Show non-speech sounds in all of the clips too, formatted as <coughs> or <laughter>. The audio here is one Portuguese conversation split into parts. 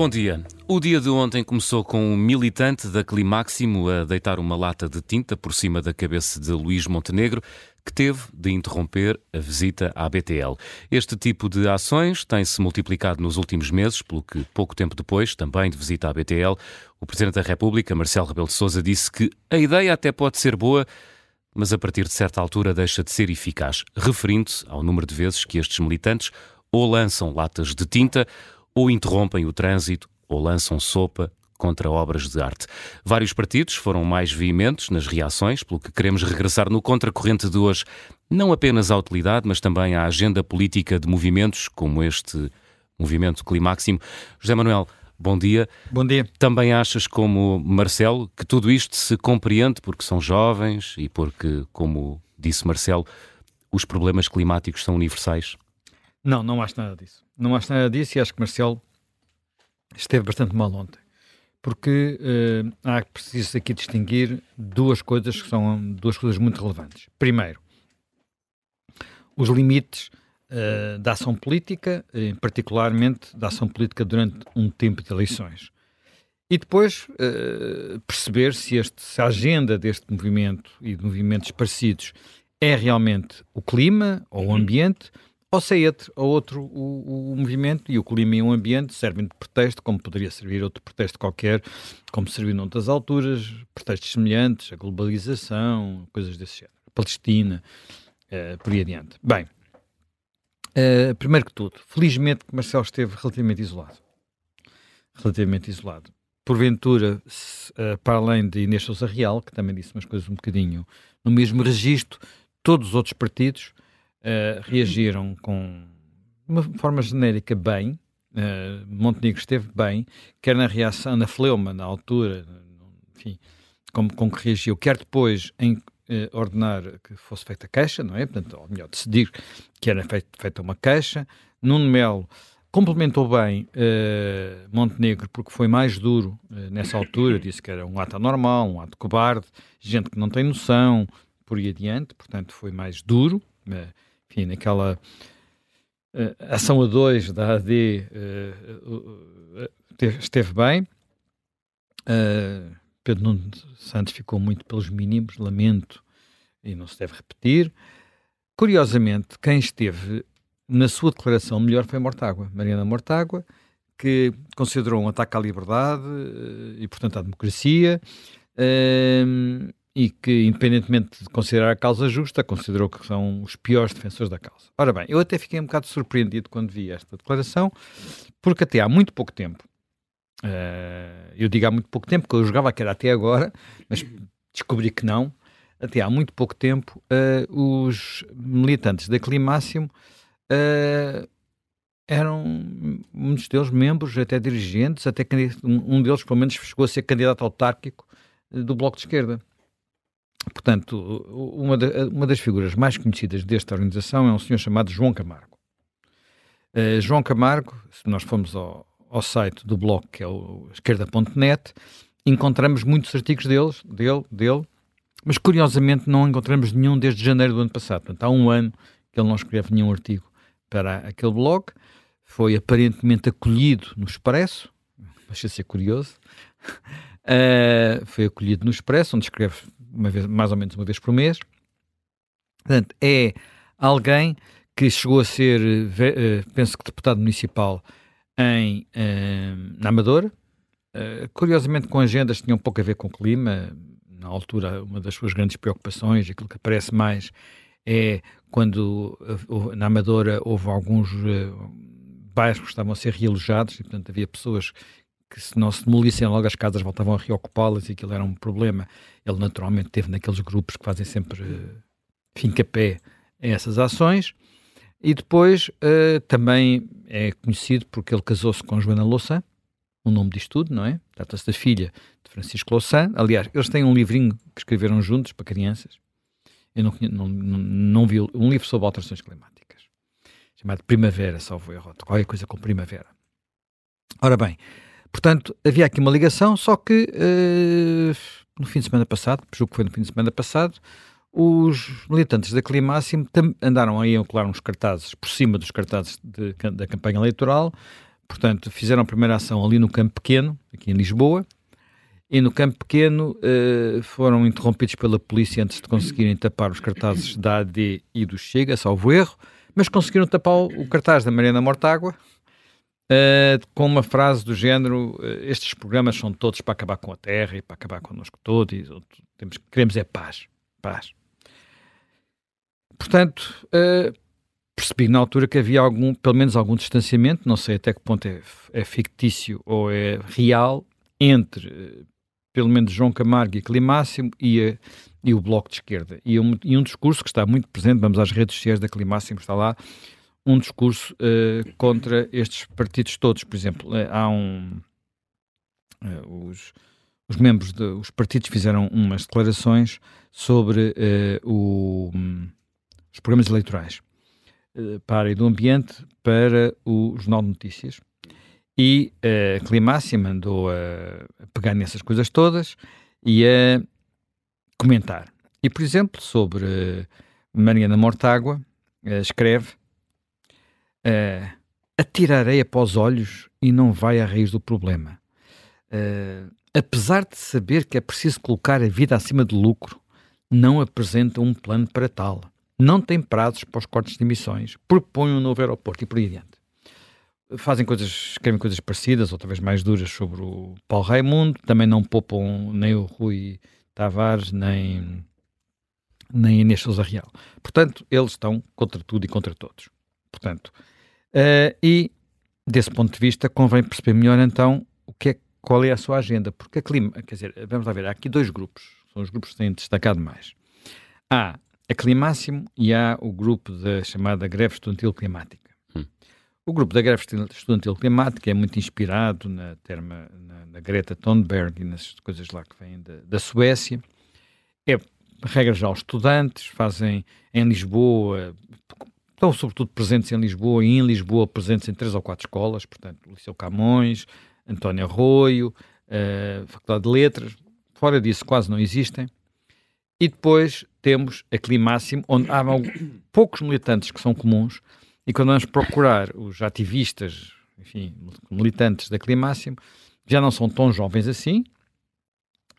bom dia. O dia de ontem começou com um militante da Climáximo a deitar uma lata de tinta por cima da cabeça de Luís Montenegro, que teve de interromper a visita à BTL. Este tipo de ações tem-se multiplicado nos últimos meses, pelo que pouco tempo depois, também de visita à BTL, o Presidente da República, Marcelo Rebelo de Sousa, disse que a ideia até pode ser boa, mas a partir de certa altura deixa de ser eficaz, referindo-se ao número de vezes que estes militantes ou lançam latas de tinta ou interrompem o trânsito ou lançam sopa contra obras de arte. Vários partidos foram mais veementes nas reações, pelo que queremos regressar no contracorrente de hoje, não apenas à utilidade, mas também à agenda política de movimentos como este movimento Climáximo. José Manuel, bom dia. Bom dia. Também achas, como Marcelo, que tudo isto se compreende porque são jovens e porque, como disse Marcelo, os problemas climáticos são universais? Não, não acho nada disso. Não acho nada disso e acho que Marcelo esteve bastante mal ontem. Porque uh, há preciso aqui distinguir duas coisas que são duas coisas muito relevantes. Primeiro, os limites uh, da ação política, uh, particularmente da ação política durante um tempo de eleições. E depois uh, perceber se, este, se a agenda deste movimento e de movimentos parecidos é realmente o clima ou o uhum. ambiente ou se é outro, ou outro o, o, movimento e o clima e o ambiente servem de pretexto, como poderia servir outro pretexto qualquer, como serviu noutras alturas, pretextos semelhantes, a globalização, coisas desse género, a Palestina, uh, por aí adiante. Bem, uh, primeiro que tudo, felizmente que Marcelo esteve relativamente isolado. Relativamente isolado. Porventura, se, uh, para além de Inês Sousa Real, que também disse umas coisas um bocadinho no mesmo registro, todos os outros partidos uh, reagiram com uma forma genérica bem. Uh, Montenegro esteve bem, quer na reação, na fleuma, na altura, enfim, como, como que reagiu, quer depois em uh, ordenar que fosse feita queixa, não é? Portanto, ou melhor, decidir que era feita, feita uma queixa. Nuno Melo complementou bem uh, Montenegro porque foi mais duro uh, nessa altura, disse que era um ato anormal, um ato cobarde, gente que não tem noção, por aí adiante, portanto foi mais duro. Uh, enfim, naquela uh, ação a dois da AD uh, uh, esteve bem. Pedro Nuno Santos ficou muito pelos mínimos, lamento, e não se deve repetir. Curiosamente, quem esteve na sua declaração melhor foi Mortágua, Mariana Mortágua, que considerou um ataque à liberdade e, portanto, à democracia e que, independentemente de considerar a causa justa, considerou que são os piores defensores da causa. Ora bem, eu até fiquei um bocado surpreendido quando vi esta declaração, porque até há muito pouco tempo, uh, eu digo há muito pouco tempo, porque eu jogava que era até agora, mas descobri que não, até há muito pouco tempo, uh, os militantes da Climáximo uh, eram muitos deles membros, até dirigentes, até um deles pelo menos chegou a ser candidato autárquico do Bloco de Esquerda. Portanto, uma, de, uma, das figuras mais conhecidas desta organização é um senhor chamado João Camargo. Uh, João Camargo, se nós formos ao, ao site do blog, que é o esquerda.net, encontramos muitos artigos deles, dele, dele, mas curiosamente não encontramos nenhum desde janeiro do ano passado. Portanto, há um ano que ele não escreve nenhum artigo para aquele blog. Foi aparentemente acolhido no Expresso, deixa ser curioso. Uh, <laughs> foi acolhido no Expresso, onde escreve uma vez, mais ou menos uma vez por mês. Portanto, é alguém que chegou a ser, uh, penso que deputado municipal em, uh, na Amadora. Curiosamente, com agendas que tinham pouco a ver com o clima. Na altura, uma das suas grandes preocupações, aquilo que aparece mais, é quando na Amadora houve alguns bairros que estavam a ser realojados e, portanto, havia pessoas que se não se demolissem logo as casas voltavam a reocupá-las e aquilo era um problema. Ele naturalmente teve naqueles grupos que fazem sempre uh, finca-pé a essas ações. E depois uh, também é conhecido porque ele casou-se com Joana Louçã, o nome diz tudo, não é? Trata-se da filha de Francisco Louçã. Aliás, eles têm um livrinho que escreveram juntos para crianças. Eu não, não, não, não vi um livro sobre alterações climáticas, chamado Primavera, salvo erro, qualquer coisa com Primavera. Ora bem, Portanto, havia aqui uma ligação, só que uh, no fim de semana passado, julgo que foi no fim de semana passado, os militantes da Climáximo andaram aí a colar uns cartazes por cima dos cartazes de, da campanha eleitoral. Portanto, fizeram a primeira ação ali no Campo Pequeno, aqui em Lisboa, e no Campo Pequeno uh, foram interrompidos pela polícia antes de conseguirem tapar os cartazes da AD e do Chega, salvo erro, mas conseguiram tapar o, cartaz da Mariana Mortágua uh, com uma frase do género: uh, Estes programas são todos para acabar com a terra e para acabar connosco todos, e temos, queremos é paz. Paz. Portanto, percebi na altura que havia algum, pelo menos algum distanciamento, não sei até que ponto é, é fictício ou é real, entre pelo menos João Camargo e Climáximo e, a, e o Bloco de Esquerda. E um, e um discurso que está muito presente, vamos às redes sociais da Climáximo, está lá, um discurso uh, contra estes partidos todos. Por exemplo, uh, há um. Uh, os, os membros dos partidos fizeram umas declarações sobre o, um, os programas eleitorais para a área do ambiente para o Jornal de Notícias e a Climácia mandou a, pegar nessas coisas todas e a comentar. E, por exemplo, sobre Mariana Mortágua, escreve uh, atira areia para os olhos e não vai à raiz do problema. Uh, apesar de saber que é preciso colocar a vida acima do lucro, não apresenta um plano para tal. Não tem prazos para os cortes de emissões, propõe um novo aeroporto e por aí adiante fazem coisas, escrevem coisas parecidas, ou talvez mais duras, sobre o Paulo Raimundo, também não poupam nem o Rui Tavares, nem, nem Inês Sousa Real. Portanto, eles estão contra tudo e contra todos. Portanto, uh, e desse ponto de vista, convém perceber melhor então o que é, qual é a sua agenda, porque a clima, quer dizer, vamos lá ver, há aqui dois grupos, são os grupos que têm destacado mais. Há a Climáximo e há o grupo da chamada greve estudantil climática. O grupo da greve estudantil climática é muito inspirado na, terma, na, na Greta Thunberg e nas coisas lá que vêm da, da Suécia. É, regra já, os estudantes fazem em Lisboa, estão sobretudo presentes em Lisboa e em Lisboa presentes em três ou quatro escolas, portanto, Liceu Camões, António Arroio, uh, Faculdade de Letras, fora disso quase não existem. E depois temos a Climáximo, onde há poucos militantes que são comuns, e quando vamos procurar os ativistas, enfim, militantes da Climáximo, já não são tão jovens assim,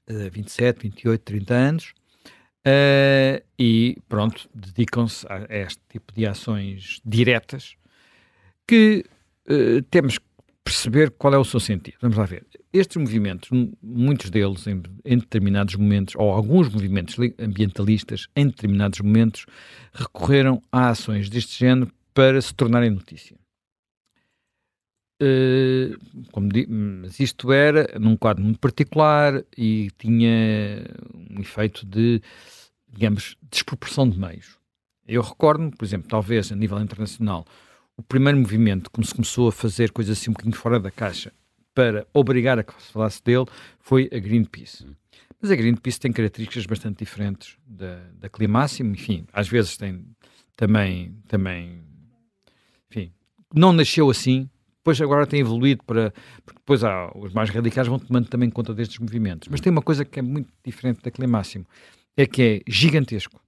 27, 28, 30 anos, uh, e pronto, dedicam-se a, este tipo de ações diretas que uh, temos que perceber qual é o seu sentido. Vamos lá ver. Estes movimentos, muitos deles em, em, determinados momentos, ou alguns movimentos ambientalistas, em determinados momentos, recorreram a ações deste género para se tornarem notícia. Uh, como mas isto era num quadro muito particular e tinha um efeito de, digamos, desproporção de meios. Eu recordo-me, por exemplo, talvez a nível internacional, o primeiro movimento, como se começou a fazer coisas assim um bocadinho fora da caixa para obrigar a que se falasse dele, foi a Greenpeace. Mas a Greenpeace tem características bastante diferentes da, da Climáximo, enfim, às vezes tem também, também enfim, não nasceu assim, depois agora tem evoluído para. Porque depois há, os mais radicais vão tomando também conta destes movimentos. Mas tem uma coisa que é muito diferente daquele máximo: é que é gigantesco.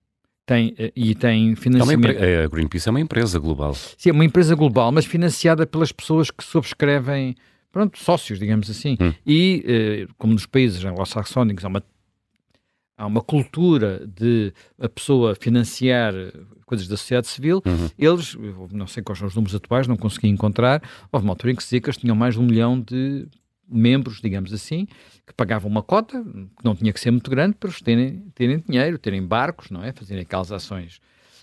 Tem, eh, e tem financiamento. É a Greenpeace é uma empresa global. Sim, é uma empresa global, mas financiada pelas pessoas que subscrevem, pronto, sócios, digamos assim. Hum. E, eh, como nos países anglo-saxónicos, há uma há uma cultura de a pessoa financiar coisas da sociedade civil, uhum. eles, não sei quais são os números atuais, não consegui encontrar, houve uma altura em que se dizia que eles tinham mais de um milhão de membros, digamos assim, que pagavam uma cota, que não tinha que ser muito grande, para eles terem, terem dinheiro, terem barcos, não é? Fazerem aquelas ações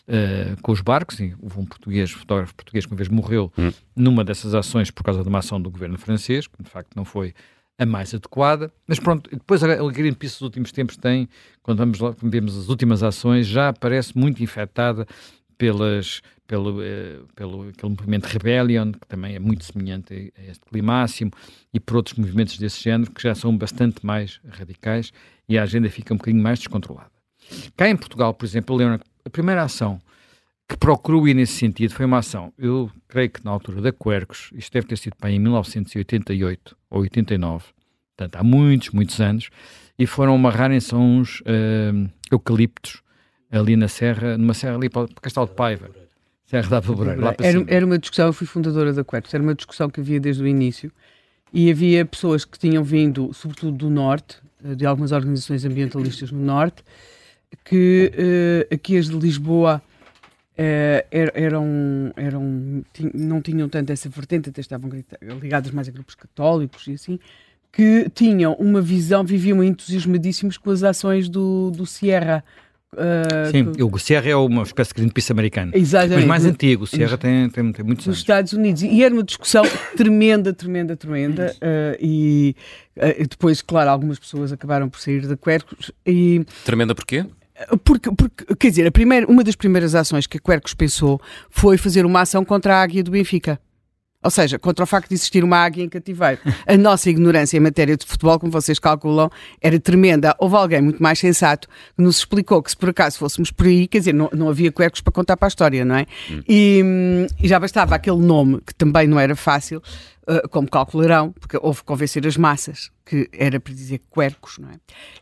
uh, com os barcos, e houve um português, fotógrafo português que uma vez morreu uhum. numa dessas ações por causa de uma ação do governo francês, que de facto não foi a mais adequada. Mas pronto, depois a Greenpeace nos últimos tempos tem, quando vamos lá, vemos as últimas ações, já parece muito infectada pelas, pelo, eh, pelo aquele movimento Rebellion, que também é muito semelhante a, este climáximo, e por outros movimentos desse género, que já são bastante mais radicais e a agenda fica um bocadinho mais descontrolada. Cá em Portugal, por exemplo, a primeira ação que procurou ir nesse sentido foi uma ação, eu creio que na altura da Quercus, isto deve ter sido em 1988 ou 89, portanto há muitos, muitos anos, e foram amarrarem-se uns uh, eucaliptos ali na serra, numa serra ali para Castelo de Paiva. Serra da Pobreira. Era, era uma discussão, eu fui fundadora da Quercus, era uma discussão que havia desde o início e havia pessoas que tinham vindo, sobretudo do Norte, eh, de algumas organizações ambientalistas no Norte, que uh, aqui as de Lisboa uh, eram, eram, não tinham tanto essa vertente, até estavam ligadas mais a grupos católicos e assim, que tinham uma visão, viviam entusiasmadíssimos com as ações do, do Sierra, Uh, Sim, que... o Sierra é uma espécie de Greenpeace americano. Exatamente. Mas mais antigo, o Sierra tem, tem, tem muitos Nos Estados Unidos. E era uma discussão tremenda, tremenda, tremenda. Uh, e uh, depois, claro, algumas pessoas acabaram por sair da Quercus. E... Tremenda porquê? Porque, porque, quer dizer, a primeira, uma das primeiras ações que a Quercus pensou foi fazer uma ação contra a águia do Benfica. Ou seja, contra o facto de existir uma águia em cativeiro. A nossa ignorância em matéria de futebol, como vocês calculam, era tremenda. Houve alguém muito mais sensato que nos explicou que se por acaso fôssemos por aí, quer dizer, não, não havia cuecos para contar para a história, não é? Hum. E, e, já bastava aquele nome, que também não era fácil, uh, como calcularão, porque houve convencer as massas, que era para dizer cuercos, não é?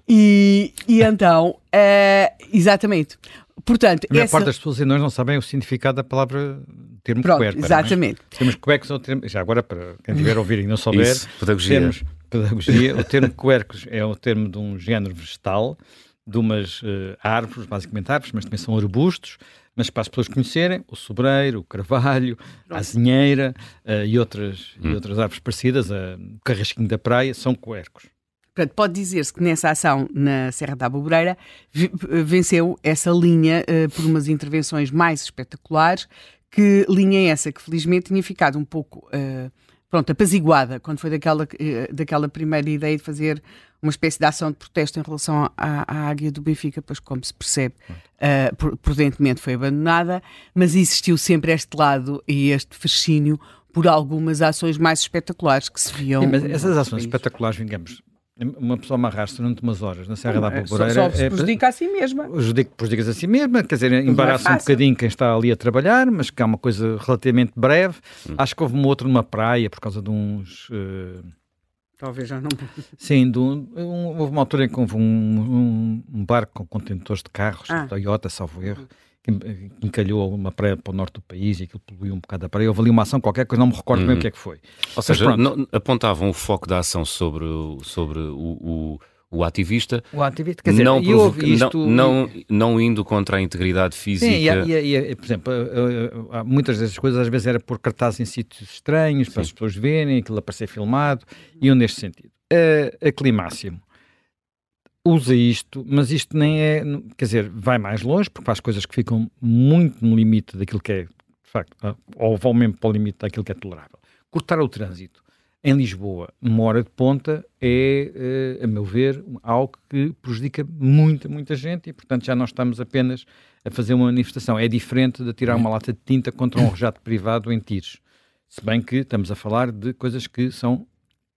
E, e então, uh, exatamente. Portanto, a maior essa... parte das pessoas nós não sabem o significado da palavra termo Pronto, cueca. Exatamente. Temos cuecos, ou termo, já agora para quem estiver a ouvir e não souber, Isso, pedagogia. Termos, pedagogia, o termo quercos é o termo de um género vegetal, de umas uh, árvores, basicamente árvores, mas também são arbustos, mas para as pessoas conhecerem, o sobreiro, o carvalho, a azinheira uh, e, outras, hum. e outras árvores parecidas, uh, o carrasquinho da praia, são quercos. Portanto, pode dizer-se que nessa ação na Serra da Bobreira venceu essa linha uh, por umas intervenções mais espetaculares que linha é essa que felizmente tinha ficado um pouco uh, pronto, apaziguada quando foi daquela, uh, daquela primeira ideia de fazer uma espécie de ação de protesto em relação à, à águia do Benfica, pois como se percebe, uh, prudentemente foi abandonada, mas existiu sempre este lado e este fascínio por algumas ações mais espetaculares que se viam. Sim, mas essas ações espetaculares, digamos, uma pessoa amarrar-se durante umas horas na Serra da Alboreira... Só, só se é prejudica é, a si mesma. Prejudica-se a si mesma, quer dizer, embaraça é um bocadinho quem está ali a trabalhar, mas que é uma coisa relativamente breve. Hum. Acho que houve um outro numa praia por causa de uns... Uh... Talvez já não. <laughs> Sim, de um, um, houve uma altura em que houve um, um barco com contentores de carros, ah. Toyota, salvo erro, que encalhou uma praia para o norte do país e aquilo poluiu um bocado a praia. Houve ali uma ação qualquer coisa, não me recordo uhum. bem o que é que foi. Ou seja, não, apontavam o foco da ação sobre, sobre o, o o ativista, o ativista quer dizer, não, provoca, isto... não, não, não, indo contra a integridade física. Sim, e, e, e, por exemplo, muitas dessas coisas às vezes era por cartazes em sítios estranhos, Sim. para as pessoas verem, aquilo aparecer filmado, iam neste sentido. A, a Climáximo usa isto, mas isto nem é, quer dizer, vai mais longe, porque faz coisas que ficam muito no limite daquilo que é, de facto, ah, ou vão mesmo para o limite daquilo que é tolerável. Cortar o trânsito em Lisboa, numa hora de ponta, é, eh, a meu ver, algo que prejudica muita, muita gente e, portanto, já não estamos apenas a fazer uma manifestação. É diferente de tirar uma lata de tinta contra um rejato privado em Tires. Se bem que estamos a falar de coisas que são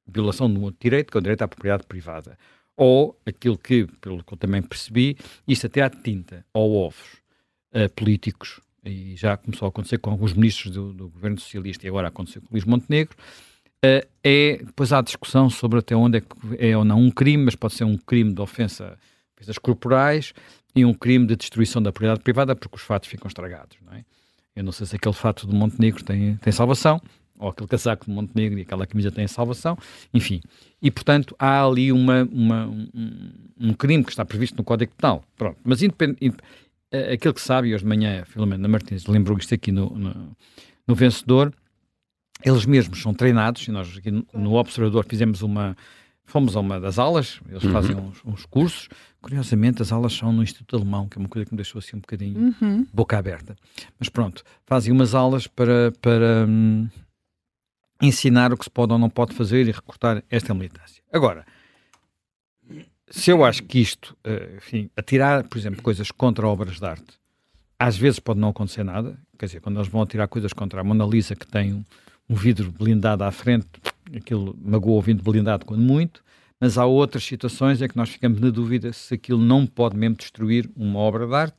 violação de um direito, que é o direito à propriedade privada ou aquilo que, pelo que eu também percebi, isto até há tinta ou ovos uh, políticos, e já começou a acontecer com alguns ministros do, do governo socialista e agora aconteceu com Luís Montenegro, uh, é, depois há discussão sobre até onde é, é ou não um crime, mas pode ser um crime de ofensa ofensas corporais e um crime de destruição da propriedade privada porque os fatos ficam estragados, não é? Eu não sei se aquele fato do Montenegro tem, tem salvação, ou aquele casaco de Montenegro e aquela camisa tem salvação, enfim. E, portanto, há ali uma, uma um, um, crime que está previsto no Código Penal. Pronto. Mas, independente, eh, aquele que sabe, hoje de manhã, Filomena Martins lembrou isto aqui no, no, no, Vencedor, eles mesmos são treinados, e nós aqui no, Observador fizemos uma, fomos a uma das aulas, eles uhum. fazem uns, uns, cursos. Curiosamente, as aulas são no Instituto Alemão, que é uma coisa que me deixou assim um bocadinho uhum. boca aberta. Mas pronto, fazem umas aulas para, para, hum, ensinar o que se pode ou não pode fazer e recortar esta militância. Agora, se eu acho que isto, eh, enfim, atirar, por exemplo, coisas contra obras de arte, às vezes pode não acontecer nada, quer dizer, quando eles vão atirar coisas contra a Mona Lisa, que tem um, um vidro blindado à frente, aquilo magoa o vidro blindado quando muito, mas há outras situações em que nós ficamos na dúvida se aquilo não pode mesmo destruir uma obra de arte,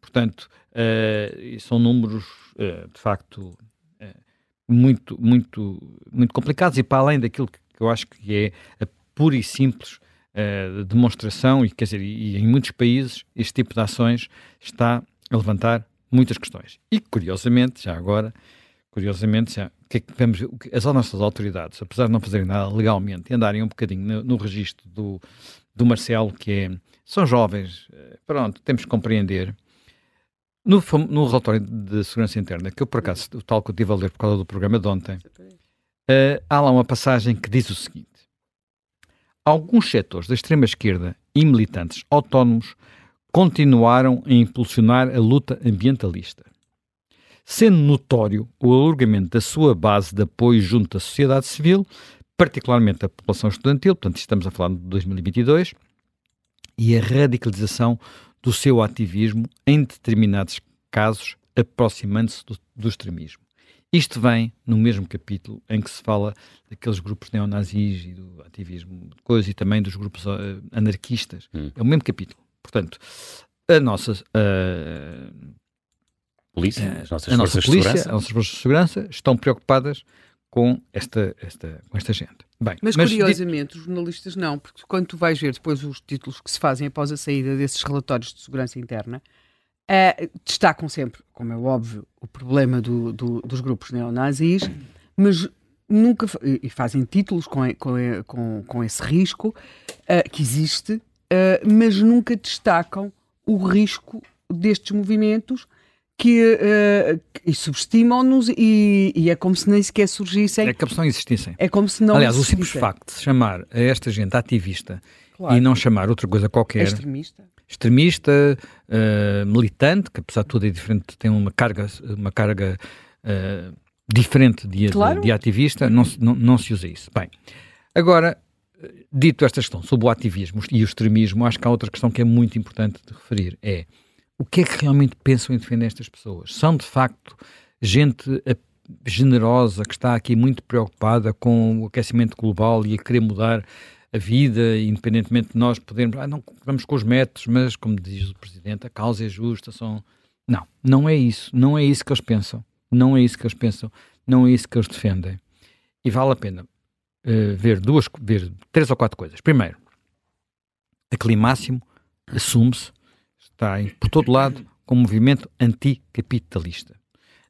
portanto, uh, são números, uh, de facto, muito, muito, muito complicados e para além daquilo que, eu acho que é a pura e simples uh, demonstração, e quer dizer, e, em muitos países este tipo de ações está a levantar muitas questões. E, curiosamente, já agora, curiosamente, já, que é que vemos, as nossas autoridades, apesar de não fazerem nada legalmente, e andarem um bocadinho no, no registro do, do Marcelo, que é, são jovens, eh, pronto, temos que compreender. No, no relatório de segurança interna, que eu por acaso, o tal que eu estive a ler por causa do programa de ontem, uh, há lá uma passagem que diz o seguinte: Alguns setores da extrema-esquerda e militantes autónomos continuaram a impulsionar a luta ambientalista sendo notório o alargamento da sua base de apoio junto à sociedade civil, particularmente a população estudantil, portanto estamos a falar de 2022, e a radicalização do seu ativismo em determinados casos, aproximando-se do, do extremismo. Isto vem no mesmo capítulo em que se fala daqueles grupos neonazis e do ativismo de coisas e também dos grupos uh, anarquistas. Hum. É o mesmo capítulo. Portanto, a nossa uh, polícia, eh, as nossas a nossa polícia, as nossas forças de segurança estão preocupadas com esta, esta, com esta gente. Bem, mas, mas curiosamente, dito... os jornalistas não, porque quando tu vais ver depois os títulos que se fazem após a saída desses relatórios de segurança interna, uh, destacam sempre, como é óbvio, o problema do, do, dos grupos neonazis, mas nunca e fazem títulos com, com, com, com esse risco uh, que existe, uh, mas nunca destacam o risco destes movimentos que uh, e subestimam-nos e, e, é como se nem sequer surgissem. É como se não existissem. É como se não Aliás, existissem. o simples facto de chamar a esta gente ativista claro. e não chamar outra coisa qualquer. É extremista. Extremista, uh, militante, que apesar de tudo é diferente, tem uma carga, uma carga uh, diferente de, claro. de, de ativista, não, não, não se usa isso. Bem, agora, dito esta questão sobre o ativismo e o extremismo, acho que há outra questão que é muito importante de referir. É o que é que realmente pensam em defender estas pessoas? São de facto gente eh, generosa que está aqui muito preocupada com o aquecimento global e a querer mudar a vida, independentemente de nós podermos, ah, não vamos com os métodos, mas como diz o Presidente, a causa é justa, são... Não, não é isso, não é isso que eles pensam, não é isso que eles pensam, não é isso que eles defendem. E vale a pena uh, ver duas, ver três ou quatro coisas. Primeiro, a Climáximo assume-se está em, por todo lado com um movimento anticapitalista.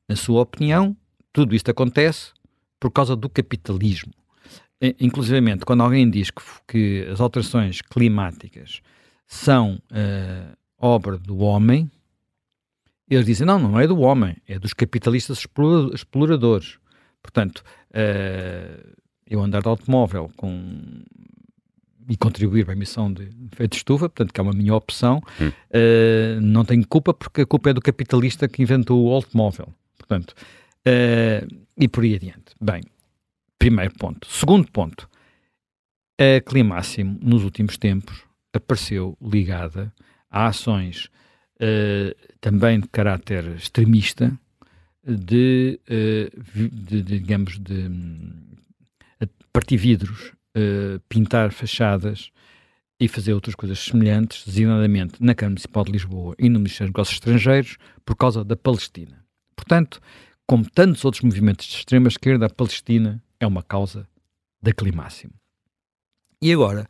Na sua opinião, tudo isto acontece por causa do capitalismo. Inclusive, quando alguém diz que, que as alterações climáticas são uh, obra do homem, eles dizem, não, não é do homem, é dos capitalistas exploradores. Portanto, uh, eu andar de automóvel com e contribuir para a emissão de efeito de estufa, portanto, que é uma minha opção, hum. uh, não tenho culpa porque a culpa é do capitalista que inventou o automóvel. Portanto, uh, e por aí adiante. Bem, primeiro ponto. Segundo ponto, a Climáximo, nos últimos tempos, apareceu ligada a ações uh, também de caráter extremista, de, de, de digamos, de, de partir vidros eh, pintar fachadas e fazer outras coisas semelhantes, designadamente na Câmara Municipal de Lisboa e no Ministério dos Negócios Estrangeiros, por causa da Palestina. Portanto, como tantos outros movimentos de extrema-esquerda, a Palestina é uma causa da climáximo. E agora,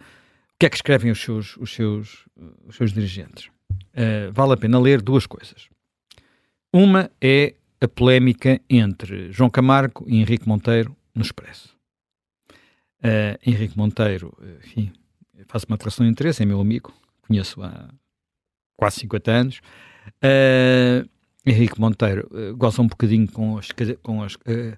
o que é que escrevem os seus, os seus, os seus dirigentes? Uh, vale a pena ler duas coisas. Uma é a polémica entre João Camargo e Henrique Monteiro no Expresso. Uh, Henrique Monteiro, enfim, faço uma declaração de interesse, é meu amigo, conheço há quase 50 anos. Uh, Henrique Monteiro uh, goza um bocadinho com, as, com as, uh,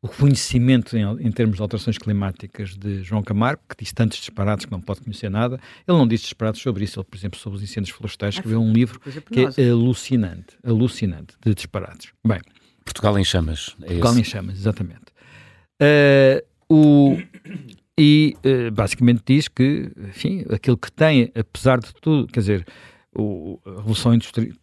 o conhecimento em, em, termos de alterações climáticas de João Camargo, que diz tantos disparados que não pode conhecer nada. Ele não diz disparados sobre isso, ele, por exemplo, sobre os incêndios florestais, escreveu um livro que é alucinante, alucinante de disparados. Bem, Portugal em chamas. É Portugal esse. em chamas, exatamente. Uh, o, e uh, basicamente diz que, enfim, aquilo que tem, apesar de tudo, quer dizer, o, a Revolução Industrial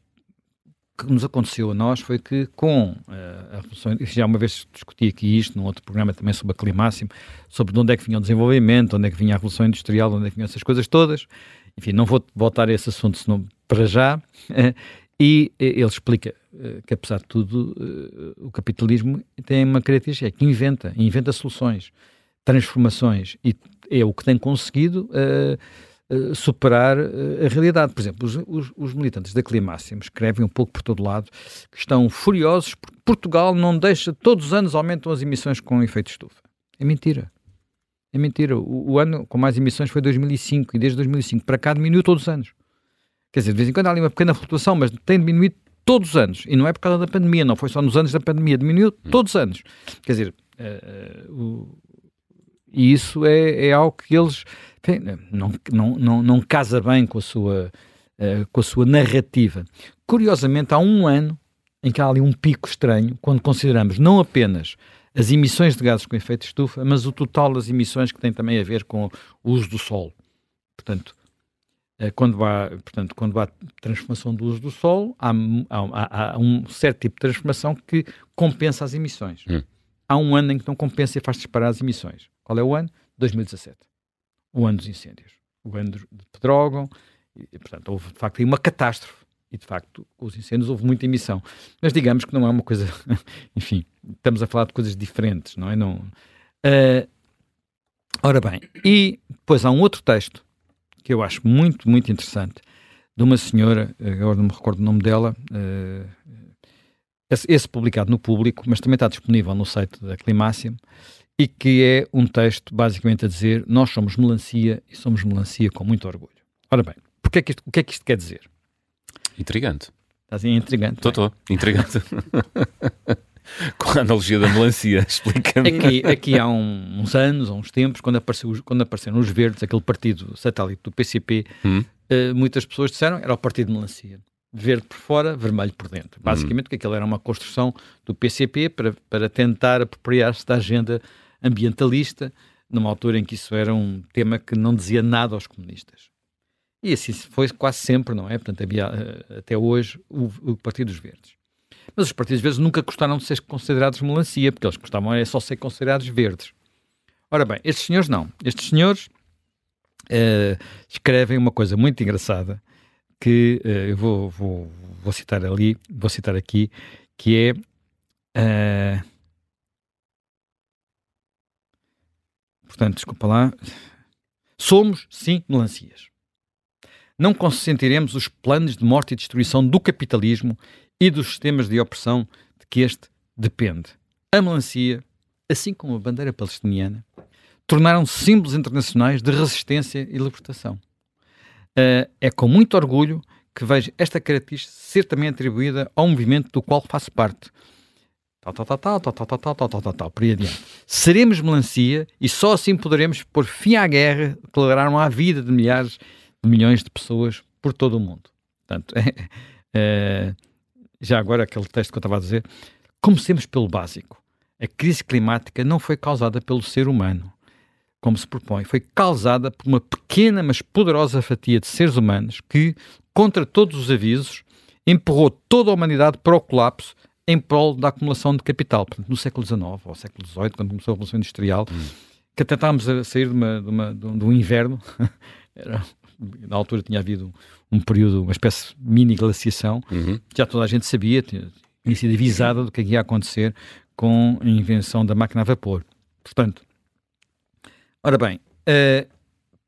que nos aconteceu a nós foi que com uh, a Revolução já uma vez discuti aqui isto num outro programa também sobre a Climáximo, sobre de onde é que vinha o desenvolvimento, onde é que vinha a Revolução Industrial, onde é que vinham essas coisas todas, enfim, não vou voltar a esse assunto senão para já, <laughs> e ele explica uh, que apesar de tudo uh, o capitalismo tem uma característica, é que inventa, inventa soluções transformações e é o que tem conseguido uh, superar a realidade. Por exemplo, os, os, os, militantes da Climáximo escrevem um pouco por todo lado que estão furiosos porque Portugal não deixa, todos os anos aumentam as emissões com efeito de estufa. É mentira. É mentira. O, o, ano com mais emissões foi 2005 e desde 2005 para cá diminuiu todos os anos. Quer dizer, de vez em quando há ali uma pequena flutuação, mas tem diminuído todos os anos. E não é por causa da pandemia, não foi só nos anos da pandemia, diminuiu hum. todos os anos. Quer dizer, uh, uh, e isso é, é, algo que eles enfim, não, não, não, não casa bem com a, sua, uh, com a sua narrativa. Curiosamente, há um ano em que há ali um pico estranho, quando consideramos não apenas as emissões de gases com efeito estufa, mas o total das emissões que tem também a ver com o uso do solo. Portanto, quando há, portanto, quando há transformação do uso do solo, há, há, há um certo tipo de transformação que compensa as emissões. Hum. Há um ano em que não compensa e faz disparar as emissões. Qual é o ano? 2017. O ano dos incêndios. O ano de Pedrógão. E, portanto, houve de facto uma catástrofe e de facto com os incêndios houve muita emissão. Mas digamos que não é uma coisa, <laughs> enfim, estamos a falar de coisas diferentes, não é? Não, uh, ora bem, e depois há um outro texto que eu acho muito, muito interessante, de uma senhora, agora não me recordo o nome dela, uh, esse, publicado no público, mas também está disponível no site da Climáximo, e que é um texto basicamente a dizer nós somos melancia e somos melancia com muito orgulho. Ora bem, porque é que isto, o que é que isto quer dizer? Intrigante. Estás assim, intrigante. Estou, estou. Intrigante. <laughs> Com a analogia da melancia, <laughs> explica-me. Aqui, aqui há um, uns anos, há uns tempos, quando, apareceu, quando apareceram os verdes, aquele partido satélite do PCP, hum. uh, muitas pessoas disseram era o partido de melancia. Verde por fora, vermelho por dentro. Basicamente, hum. que aquilo era uma construção do PCP para, para tentar apropriar-se da agenda ambientalista, numa altura em que isso era um tema que não dizia nada aos comunistas. E assim foi quase sempre, não é? Portanto, havia eh, até hoje o, o Partido dos Verdes. Mas os partidos verdes nunca gostaram de ser considerados melancia, porque eles gostavam é só ser considerados verdes. Ora bem, estes senhores não. Estes senhores uh, escrevem uma coisa muito engraçada que uh, eu vou, vou, vou, citar ali, vou citar aqui, que é. Uh, portanto, desculpa lá. Somos, sim, melancias não consentiremos os planos de morte e destruição do capitalismo e dos sistemas de opressão de que este depende. A melancia, assim como a bandeira palestiniana, tornaram-se símbolos internacionais de resistência e libertação. Uh, é com muito orgulho que vejo esta característica ser também atribuída ao movimento do qual faço parte. Tal, tal, tal, tal, tal, tal, tal, tal, tal, tal, por aí adiante. Seremos melancia e só assim poderemos pôr fim à guerra, declararam a vida de milhares milhões de pessoas por todo o mundo. Portanto, é, é, já agora aquele texto que eu estava a dizer, comecemos pelo básico. A crise climática não foi causada pelo ser humano, como se propõe, foi causada por uma pequena mas poderosa fatia de seres humanos que, contra todos os avisos, empurrou toda a humanidade para o colapso em prol da acumulação de capital. Portanto, no século XIX ou século XVIII, quando começou a Revolução Industrial, hum. que a sair de, uma, de, uma, de um inverno, <laughs> era na altura tinha havido um período, uma espécie de mini glaciação, uhum. já toda a gente sabia, tinha, tinha sido avisada do que é ia acontecer com a invenção da máquina a vapor. Portanto, ora bem, uh,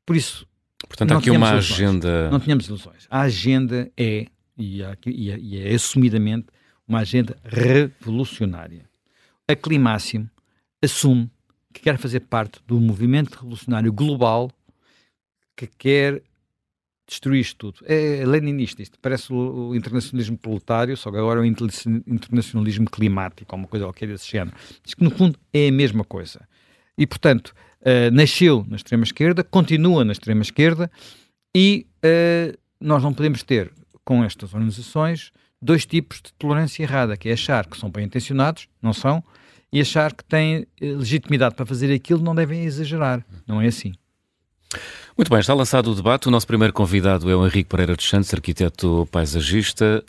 por isso. Portanto, há aqui uma ilusões. agenda. Não tínhamos ilusões. A agenda é, e é, e é, e é assumidamente, uma agenda revolucionária. A Climáximo assume que quer fazer parte do movimento revolucionário global que quer destruir isto tudo. É leninista isto, parece o, internacionalismo proletário, só que agora é o internacionalismo climático, uma coisa qualquer desse género. Diz que no fundo é a mesma coisa. E, portanto, uh, nasceu na extrema-esquerda, continua na extrema-esquerda, e uh, nós não podemos ter, com estas organizações, dois tipos de tolerância errada, que é achar que são bem intencionados, não são, e achar que têm eh, legitimidade para fazer aquilo, não devem exagerar. Não é assim. Muito bem, está lançado o debate. O nosso primeiro convidado é o Henrique Pereira dos Santos, arquiteto paisagista.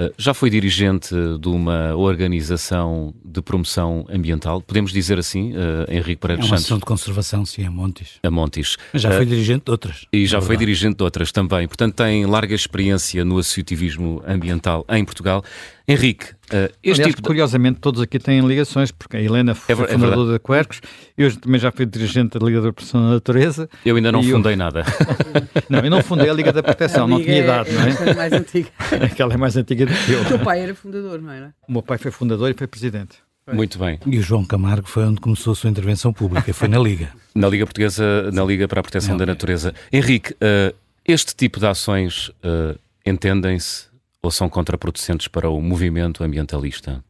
Eh, já foi dirigente de uma organização de promoção ambiental, podemos dizer assim, uh, Henrique Pereira dos Santos? É uma de conservação, sim, a Montes. A Montes. Mas já foi uh, dirigente de outras. E já foi dirigente de outras também. Portanto, tem larga experiência no associativismo ambiental em Portugal. Henrique, uh, este Aliás, tipo de... curiosamente, todos aqui têm ligações, porque a Helena foi É ver- é fundadora da Quercus, eu também já fui dirigente da Liga da Proteção da Natureza. Eu ainda não E eu- fundei nada. <laughs> Não, eu não fundei a Liga da Proteção, não tinha idade, não é? mais antiga. <laughs> Aquela é mais antiga do que eu. O teu pai era fundador, não era? O meu pai foi fundador e foi presidente. Muito bem. E o João Camargo foi onde começou a sua intervenção pública, foi na Liga. <laughs> Na Liga Portuguesa, na Liga para a Proteção da Natureza. Henrique, uh, este tipo de ações uh, entendem-se ou são contraproducentes para o movimento ambientalista?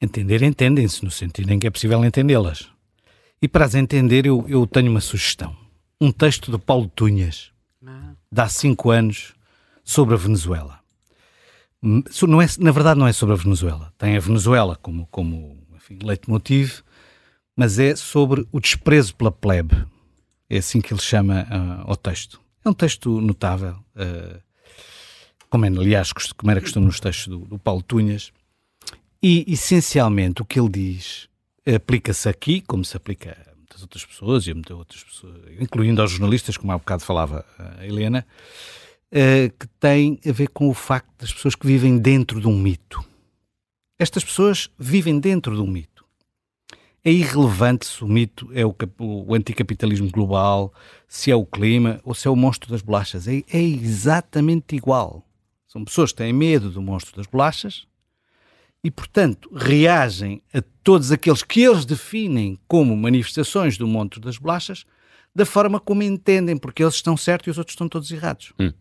Entender, entendem-se, no sentido em que é possível entendê-las. E para as entender, eu, eu tenho uma sugestão. Um texto de Paulo Tunhas, de há cinco anos, sobre a Venezuela. Hum, Não é, na verdade, não é sobre a Venezuela. Tem a Venezuela como, como enfim, leitmotiv, mas é sobre o desprezo pela plebe. É assim que ele chama ah, ao texto. É um texto notável, ah, como é, aliás, como era costume nos textos do, do Paulo Tunhas. E, essencialmente, o que ele diz aplica-se aqui, como se aplica a muitas outras pessoas e a muitas outras pessoas, incluindo aos jornalistas, como há bocado falava a Helena, eh, que tem a ver com o facto das pessoas que vivem dentro de um mito. Estas pessoas vivem dentro de um mito. É irrelevante se o mito é o, o anticapitalismo global, se é o clima ou se é o monstro das bolachas. É, é exatamente igual. São pessoas que têm medo do monstro das bolachas e, portanto, reagem a todos aqueles que eles definem como manifestações do monstro das bolachas da forma como entendem, porque eles estão certos e os outros estão todos errados. Hum.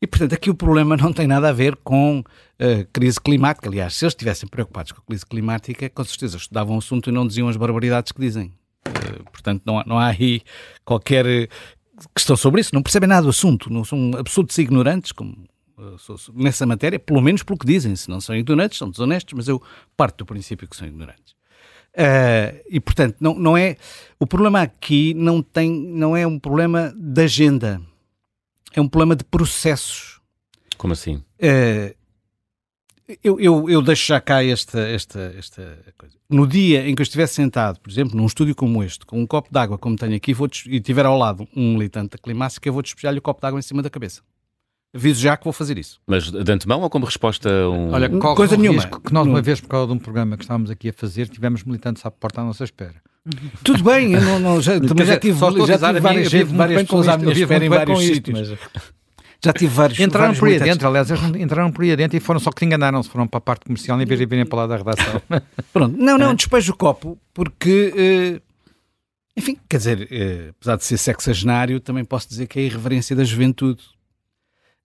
E, portanto, aqui o problema não tem nada a ver com a crise climática. Aliás, se eles estivessem preocupados com a crise climática, com certeza estudavam o assunto e não diziam as barbaridades que dizem. Eh, portanto, não há, não há aí qualquer eh, questão sobre isso. Não percebem nada do assunto. Não são absolutos ignorantes, como sou- sou- nessa matéria, pelo menos pelo que dizem. Se não são ignorantes, são desonestos, mas eu parto do princípio que são ignorantes. Eh, e portanto, não, não é. O problema aqui não, tem, não é um problema de agenda, é um problema de processos. Como assim? Eh, eu, eu, eu deixo já cá esta, esta, esta coisa. No dia em que eu estiver sentado, por exemplo, num estúdio como este, com um copo de água como tenho aqui, vou e tiver ao lado um militante da climática, eu vou despejar-lhe o copo de água em cima da cabeça. Aviso já que vou fazer isso. Mas de antemão ou como resposta a um... Olha, Hum, corre coisa o nenhuma. risco que nós, uma vez, por causa de um programa que estávamos aqui a fazer, tivemos militantes à porta à nossa espera. <laughs> Tudo bem, eu não, não- já, também já tive, já tive várias, vivo tive várias pessoas à minha espera em vários sítios. mas- <laughs> Já tive vários Entraram vários por aí militantes. dentro, aliás, eles entraram por aí dentro e foram só que se enganaram-se, foram para a parte comercial em vez de virem para lá da redação. <laughs> Pronto, não, não, despejo o copo, porque, eh, enfim, quer dizer, eh, apesar de ser sexagenário, também posso dizer que é a irreverência da juventude.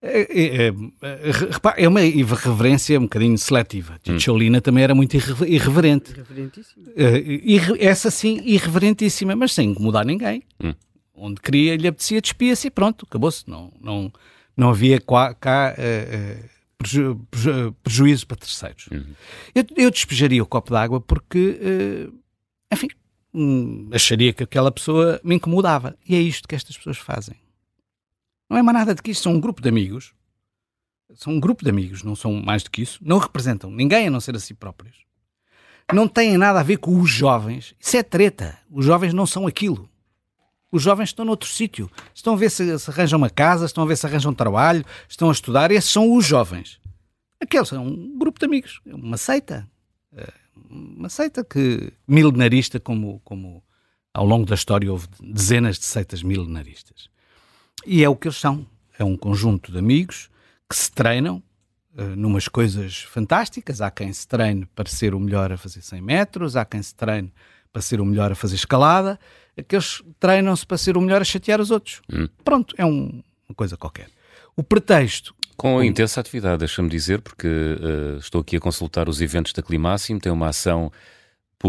É, é, é, é, é uma irreverência um bocadinho seletiva. Tcholina também era muito irre- irreverente. Reverentíssimo. Eh, irre- essa sim, irreverentíssima, mas sem incomodar ninguém. Hum. Onde queria, lhe apetecia, despia-se e pronto, acabou-se. Não, não, não havia cá, eh, eh, preju- preju- prejuízo para terceiros. Uhum. Eu, eu despejaria o copo d'água porque, enfim, hum, acharia que aquela pessoa me incomodava. E é isto que estas pessoas fazem. Não é mais nada do que isto, são um grupo de amigos. São um grupo de amigos, não são mais do que isso. Não representam ninguém a não ser a si próprios. Não têm nada a ver com os jovens. Isso é treta. Os jovens não são aquilo. Os jovens estão noutro sítio. Estão a ver se, se arranjam uma casa, estão a ver se arranjam trabalho, estão a estudar. Esses são os jovens. Aqueles são um grupo de amigos, uma seita. Eh, Uma seita que milenarista, como, como ao longo da história houve dezenas de seitas milenaristas. E é o que eles são. É um conjunto de amigos que se treinam eh, numas coisas fantásticas. Há quem se treine para ser o melhor a fazer 100 metros, há quem se treine para ser o melhor a fazer escalada. Aqueles treinam-se para ser o melhor a chatear os outros. Hum. Pronto, é um- uma coisa qualquer. O pretexto Com intensa atividade, deixa-me dizer, porque eh, estou aqui a consultar os eventos da Climáximo, tem uma ação,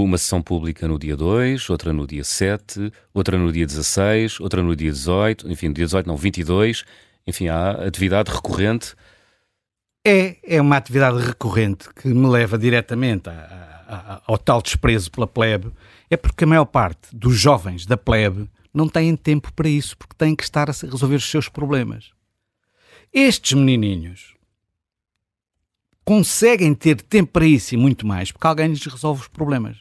uma sessão pública no dia 2, outra no dia 7, outra no dia 16, outra no dia 18, enfim, no dia 18 não, 22, enfim, há atividade recorrente. é, é uma atividade recorrente que me leva diretamente a- a- ao tal desprezo pela plebe, é porque a maior parte dos jovens da plebe não têm tempo para isso, porque têm que estar a resolver os seus problemas. Estes menininhos conseguem ter tempo para isso e muito mais, porque alguém lhes resolve os problemas.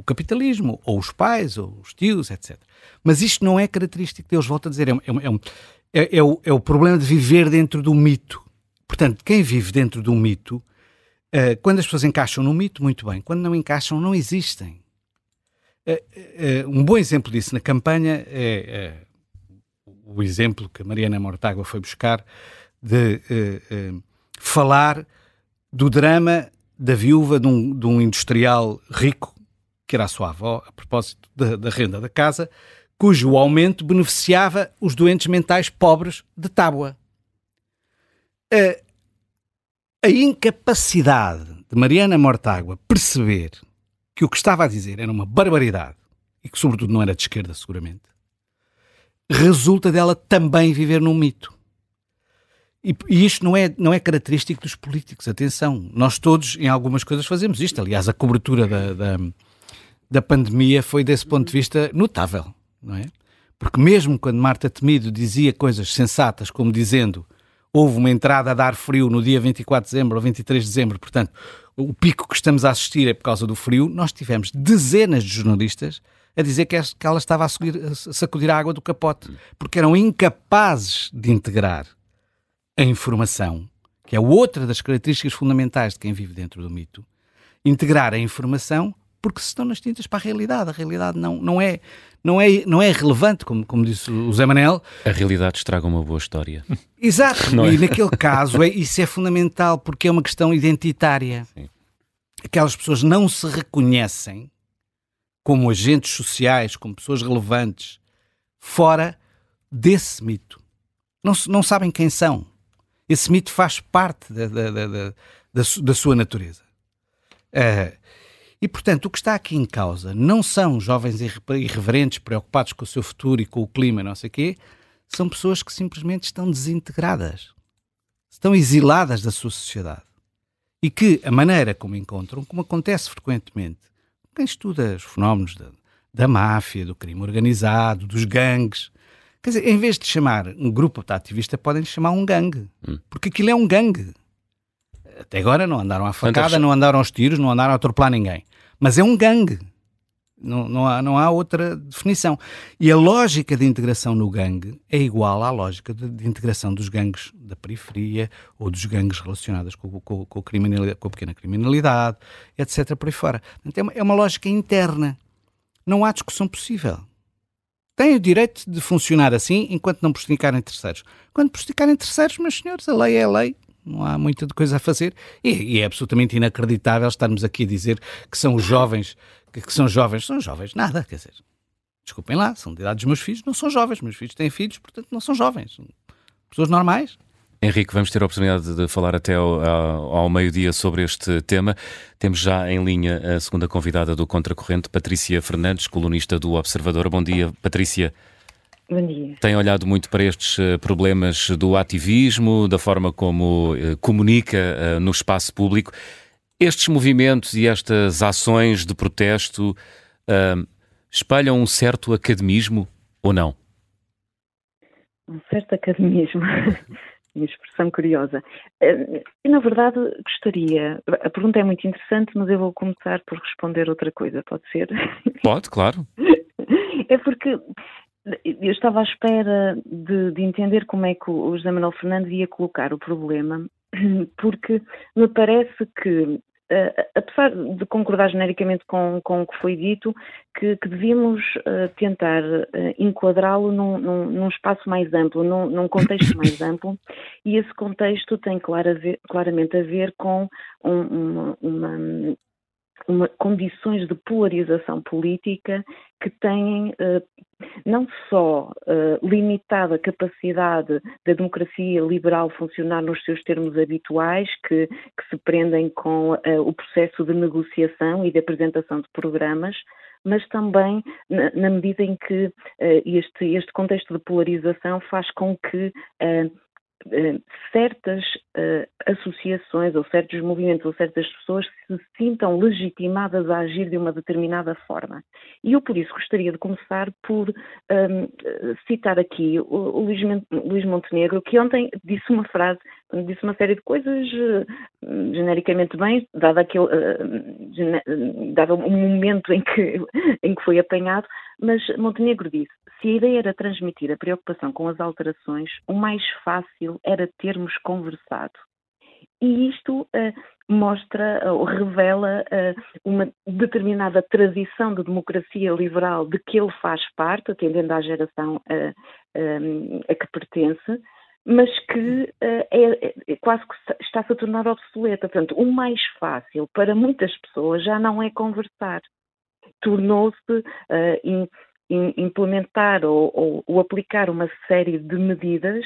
O capitalismo, ou os pais, ou os tios, etc. Mas isto não é característico deles, volto a dizer, é, é um- é um- é- é o, é o problema de viver dentro do mito. Portanto, quem vive dentro de um mito, uh, quando as pessoas encaixam no mito, muito bem. Quando não encaixam, não existem. Uh, um bom exemplo disso na campanha é o exemplo que a Mariana Mortágua foi buscar de falar do drama da viúva de um, de um, industrial rico, que era a sua avó, a propósito da, da renda da casa, cujo aumento beneficiava os doentes mentais pobres de Tábua. A, a incapacidade de Mariana Mortágua perceber que o que estava a dizer era uma barbaridade e que, sobretudo, não era de esquerda, seguramente, resulta dela também viver num mito. E, e, isto não é, não é característico dos políticos, atenção. Nós todos, em algumas coisas, fazemos isto. Aliás, a cobertura da, da, da pandemia foi, desse ponto de vista, notável, não é? Porque mesmo quando Marta Temido dizia coisas sensatas, como dizendo houve uma entrada a dar frio no dia 24 de dezembro ou 23 de dezembro, portanto, o pico que estamos a assistir é por causa do frio, nós tivemos dezenas de jornalistas a dizer que ela estava a, sacudir a água do capote, porque eram incapazes de integrar a informação, que é outra das características fundamentais de quem vive dentro do mito, integrar a informação porque se estão nas tintas para a realidade. A realidade não, não, é, não, é, não é relevante, como, como disse o Zé Manel. A realidade estraga uma boa história. <laughs> Exato, é? e naquele caso é, isso é fundamental porque é uma questão identitária. Sim. Aquelas pessoas não se reconhecem como agentes sociais, como pessoas relevantes, fora desse mito. Não, não sabem quem são. Esse mito faz parte da, da, da, da, da sua natureza. Uh, e, portanto, o que está aqui em causa não são jovens irreverentes, preocupados com o seu futuro e com o clima, não sei o quê, são pessoas que simplesmente estão desintegradas, estão exiladas da sua sociedade. E que a maneira como encontram, como acontece frequentemente, quem estuda os fenómenos da, da máfia, do crime organizado, dos gangues, Quer dizer, em vez de chamar um grupo de ativista, podem chamar um gangue. Hum. Porque aquilo é um gangue. Até agora não andaram à facada, não andaram aos tiros, não andaram a atropelar ninguém. Mas é um gangue. Não, não, há, não há outra definição. E a lógica de integração no gangue é igual à lógica de, de integração dos gangues da periferia ou dos gangues relacionados com, com, com, a, com a pequena criminalidade, etc. por aí fora. É uma, é uma lógica interna. Não há discussão possível têm o direito de funcionar assim enquanto não prejudicarem terceiros. Quando prejudicarem terceiros, meus senhores, a lei é a lei, não há muita coisa a fazer. E, e, é absolutamente inacreditável estarmos aqui a dizer que são jovens, que, que, são jovens, são jovens, nada, quer dizer. Desculpem lá, são de idade dos meus filhos, não são jovens, meus filhos têm filhos, portanto não são jovens, são pessoas normais. Henrique, vamos ter a oportunidade de falar até ao, ao, ao meio-dia sobre este tema. Temos já em linha a segunda convidada do Contracorrente, Patrícia Fernandes, colunista do Observador. Bom dia, Patrícia. Bom dia. Tem olhado muito para estes eh, problemas do ativismo, da forma como uh, comunica uh, no espaço público. Estes movimentos e estas ações de protesto uh, espalham um certo academismo ou não? Um certo academismo. <laughs> uma expressão curiosa. Eh, eu, na verdade, gostaria. A pergunta é muito interessante, mas eu vou começar por responder outra coisa, pode ser? Pode, claro. <laughs> É porque eu estava à espera de, de, entender como é que o José Manuel Fernandes ia colocar o problema, <clears throat> porque me parece que Uh, apesar de concordar genericamente com, com o que foi dito, que, que devíamos uh, tentar uh, enquadrá-lo num, num, num, espaço mais amplo, num, num, contexto mais <coughs> amplo, e esse contexto tem clara, claramente a ver com um, uma, uma uma, condições de polarização política que têm uh, não só uh, limitado a capacidade da democracia liberal funcionar nos seus termos habituais, que, que se prendem com uh, o processo de negociação e de apresentação de programas, mas também na, na medida em que este, este contexto de polarização faz com que eh, certas uh, associações ou certos movimentos ou certas pessoas se sintam legitimadas a agir de uma determinada forma. E eu por isso gostaria de começar por um, ehm, citar aqui o, o Luís, Montenegro, que ontem disse uma frase, disse uma série de coisas uh, genericamente bem, dado, aquele, uh, dado o momento em que, <laughs> em que foi apanhado, mas Montenegro disse: se a ideia era transmitir a preocupação com as alterações, o mais fácil era termos conversado. e isto mostra ou revela uma determinada tradição de democracia liberal de que ele faz parte, atendendo à geração a que pertence, mas que é, é, quase que está-se a tornar obsoleta. Portanto, o mais fácil para muitas pessoas já não é conversar. Tornou-se uh, in, implementar ou, ou, ou, aplicar uma série de medidas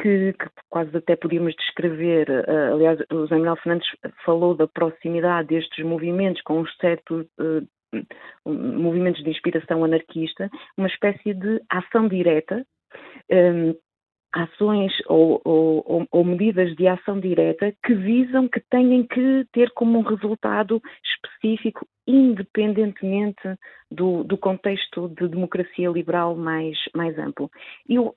que, que quase até podíamos descrever. Uh, aliás, o José Manuel Fernandes falou da proximidade destes movimentos com os certos uh, movimentos de inspiração anarquista, uma espécie de ação direta. Um, ações ou, ou, ou, medidas de ação direta que visam que tenham que ter como um resultado específico independentemente do, do, contexto de democracia liberal mais, mais amplo. Eu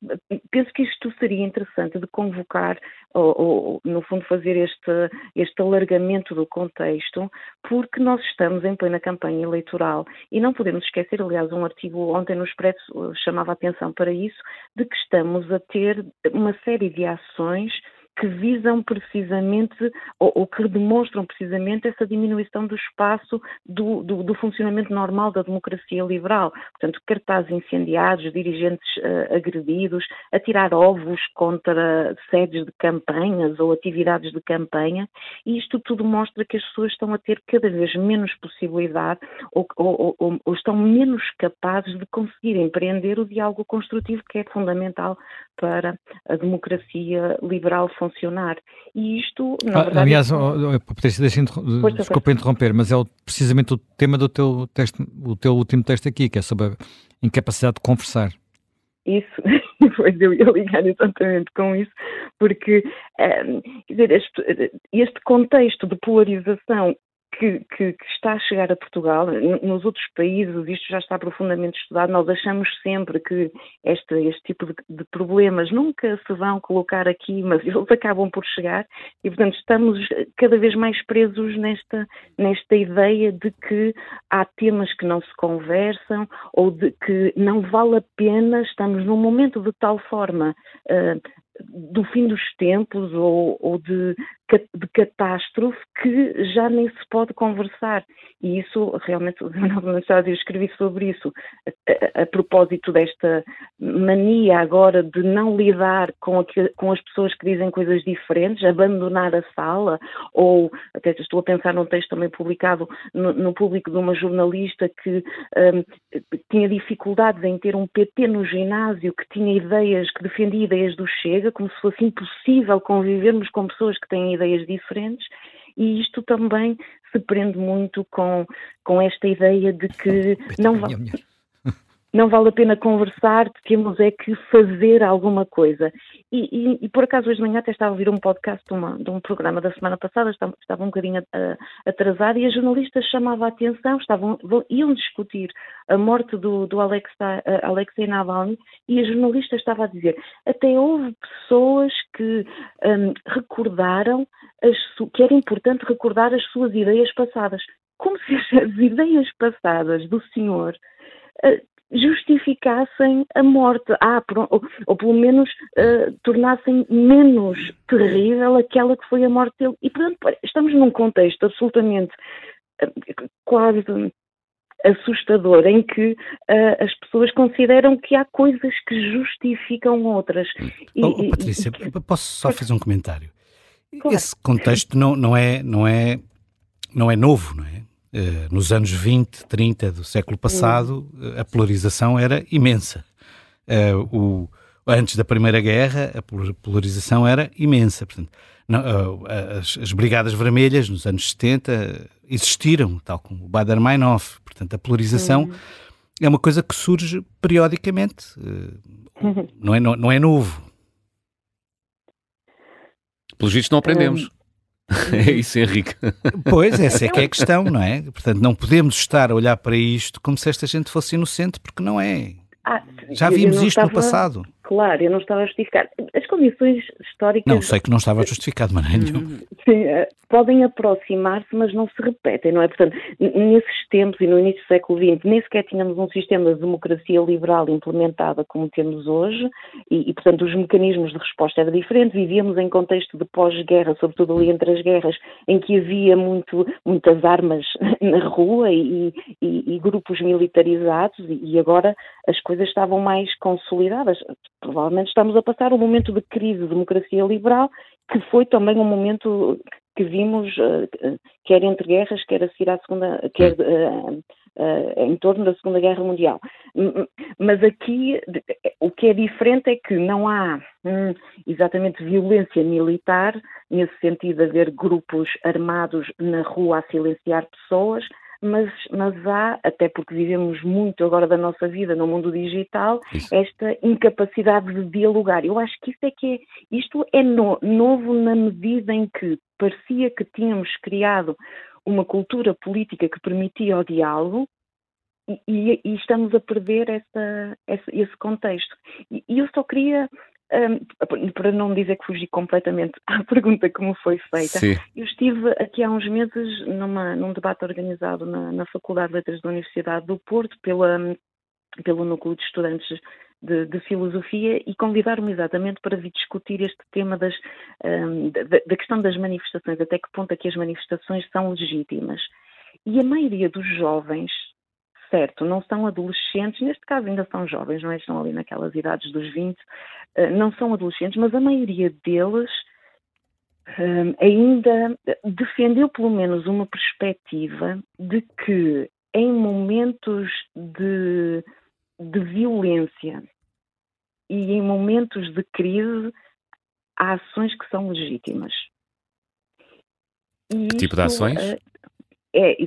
penso que isto seria interessante de convocar, ou, ou, no fundo fazer este, este alargamento do contexto, porque nós estamos em plena campanha eleitoral e não podemos esquecer, aliás, um artigo ontem no Expresso chamava a atenção para isso, de que estamos a ter uma série de ações que visam precisamente ou, ou, que demonstram precisamente essa diminuição do espaço do, do, do, funcionamento normal da democracia liberal. Portanto, cartazes incendiados, dirigentes uh, agredidos, atirar ovos contra sedes de campanhas ou atividades de campanha, e isto tudo mostra que as pessoas estão a ter cada vez menos possibilidade ou, ou, ou estão menos capazes de conseguir empreender o diálogo construtivo que é fundamental para a democracia liberal funcionar. E isto, na ah, verdade... Aliás, é... oh, oh, desculpa interromper, mas é precisamente o tema do teu, texto, o teu último texto aqui, que é sobre a incapacidade de conversar. Isso, <laughs> pois eu ia ligar exatamente com isso, porque um, dizer, este, este contexto de polarização que, que, que, está a chegar a Portugal, nos outros países isto já está profundamente estudado, nós achamos sempre que este, este tipo de, de, problemas nunca se vão colocar aqui, mas <laughs> eles acabam por chegar. E, portanto, estamos cada vez mais presos nesta, nesta ideia de que há temas que não se conversam ou de que não vale a pena, estamos num momento de tal forma uh, do fim dos tempos ou, ou de, de, catástrofe que já nem se pode conversar. E isso, realmente, eu escrevi sobre isso, a, a, a, propósito desta mania agora de não lidar com, com as pessoas que dizem coisas diferentes, abandonar a sala, ou até estou a pensar num texto também publicado no, no público de uma jornalista que um, tinha dificuldades em ter um PT no ginásio, que tinha ideias, que defendia ideias do chega, como se fosse impossível convivermos com pessoas que têm ideias diferentes, e isto também se prende muito com, com esta ideia de que não vale não vale a pena conversar, temos é que fazer alguma coisa. E, e, e, por acaso hoje de manhã até estava a ouvir um podcast de, uma, de um programa da semana passada, estava, estava um bocadinho uh, atrasado, e a jornalista chamava a atenção, estavam, iam discutir a morte do, do Alexa, uh, Alexei Navalny, e a jornalista estava a dizer, até houve pessoas que um, recordaram as, que era importante recordar as suas ideias passadas. Como se as ideias passadas do senhor uh, justificassem a morte, ah, ou, ou, pelo menos uh, tornassem menos terrível aquela que foi a morte dele. E, portanto, estamos num contexto absolutamente uh, quase assustador em que uh, as pessoas consideram que há coisas que justificam outras. E, oh, oh, Patrícia, e, posso só fazer um comentário? Claro. Esse contexto não, não, é, não, é, não é novo, não é? Eh, nos anos 20, 30 do século passado, uh, a polarização era imensa. Uh, o, antes da Primeira Guerra, a polarização era imensa. Portanto, não, as, as, Brigadas Vermelhas, nos anos 70, existiram, tal como o Bader-Meinhof. Portanto, a polarização é uma coisa que surge periodicamente. não, é, não, não é novo. Pelos vistos, não aprendemos. <laughs> É isso, Henrique. Pois, essa é que é a questão, não é? Portanto, não podemos estar a olhar para isto como se esta gente fosse inocente, porque não é. Ah, Já vimos isto estava... no passado. Claro, eu não estava a justificar. As condições históricas. Não, sei que não estava justificado de maneira nenhuma. Sim, eh, podem aproximar-se, mas não se repetem, não é? Portanto, nesses tempos e no início do século XX, nem sequer tínhamos um sistema de democracia liberal implementada como temos hoje, e, e portanto, os mecanismos de resposta eram diferentes. Vivíamos em contexto de pós-guerra, sobretudo ali entre as guerras, em que havia muito, muitas armas <laughs> na rua e, e, e grupos militarizados, e agora as coisas estavam mais consolidadas provavelmente estamos a passar um momento de crise de democracia liberal, que foi também um momento que vimos, uh, quer entre guerras, quer a seguir à segunda, quer uh, uh, em torno da Segunda Guerra Mundial. Mas aqui o que é diferente é que não há hum, exatamente violência militar, nesse sentido de haver grupos armados na rua a silenciar pessoas, mas, mas há, até porque vivemos muito agora da nossa vida no mundo digital, isso. esta incapacidade de dialogar. Eu acho que isso é que é, isto é no, novo na medida em que parecia que tínhamos criado uma cultura política que permitia o diálogo, e, e, estamos a perder essa, essa, esse contexto. E, e eu só queria um, para não dizer que fugi completamente <laughs> à pergunta como foi feita, Sim. eu estive aqui há uns meses numa, num debate organizado na, na Faculdade de Letras da Universidade do Porto pela, pelo Núcleo de Estudantes de, de, filosofia e convidaram-me exatamente para vir discutir este tema das, um, da, da, questão das manifestações, até que ponto é que as manifestações são legítimas. E a maioria dos jovens certo, não são adolescentes, neste caso ainda são jovens, não é? Estão ali naquelas idades dos 20, eh, não são adolescentes, mas a maioria deles um, ainda defendeu pelo menos uma perspectiva de que em momentos de, de violência e em momentos de crise há ações que são legítimas. E que tipo de ações? É,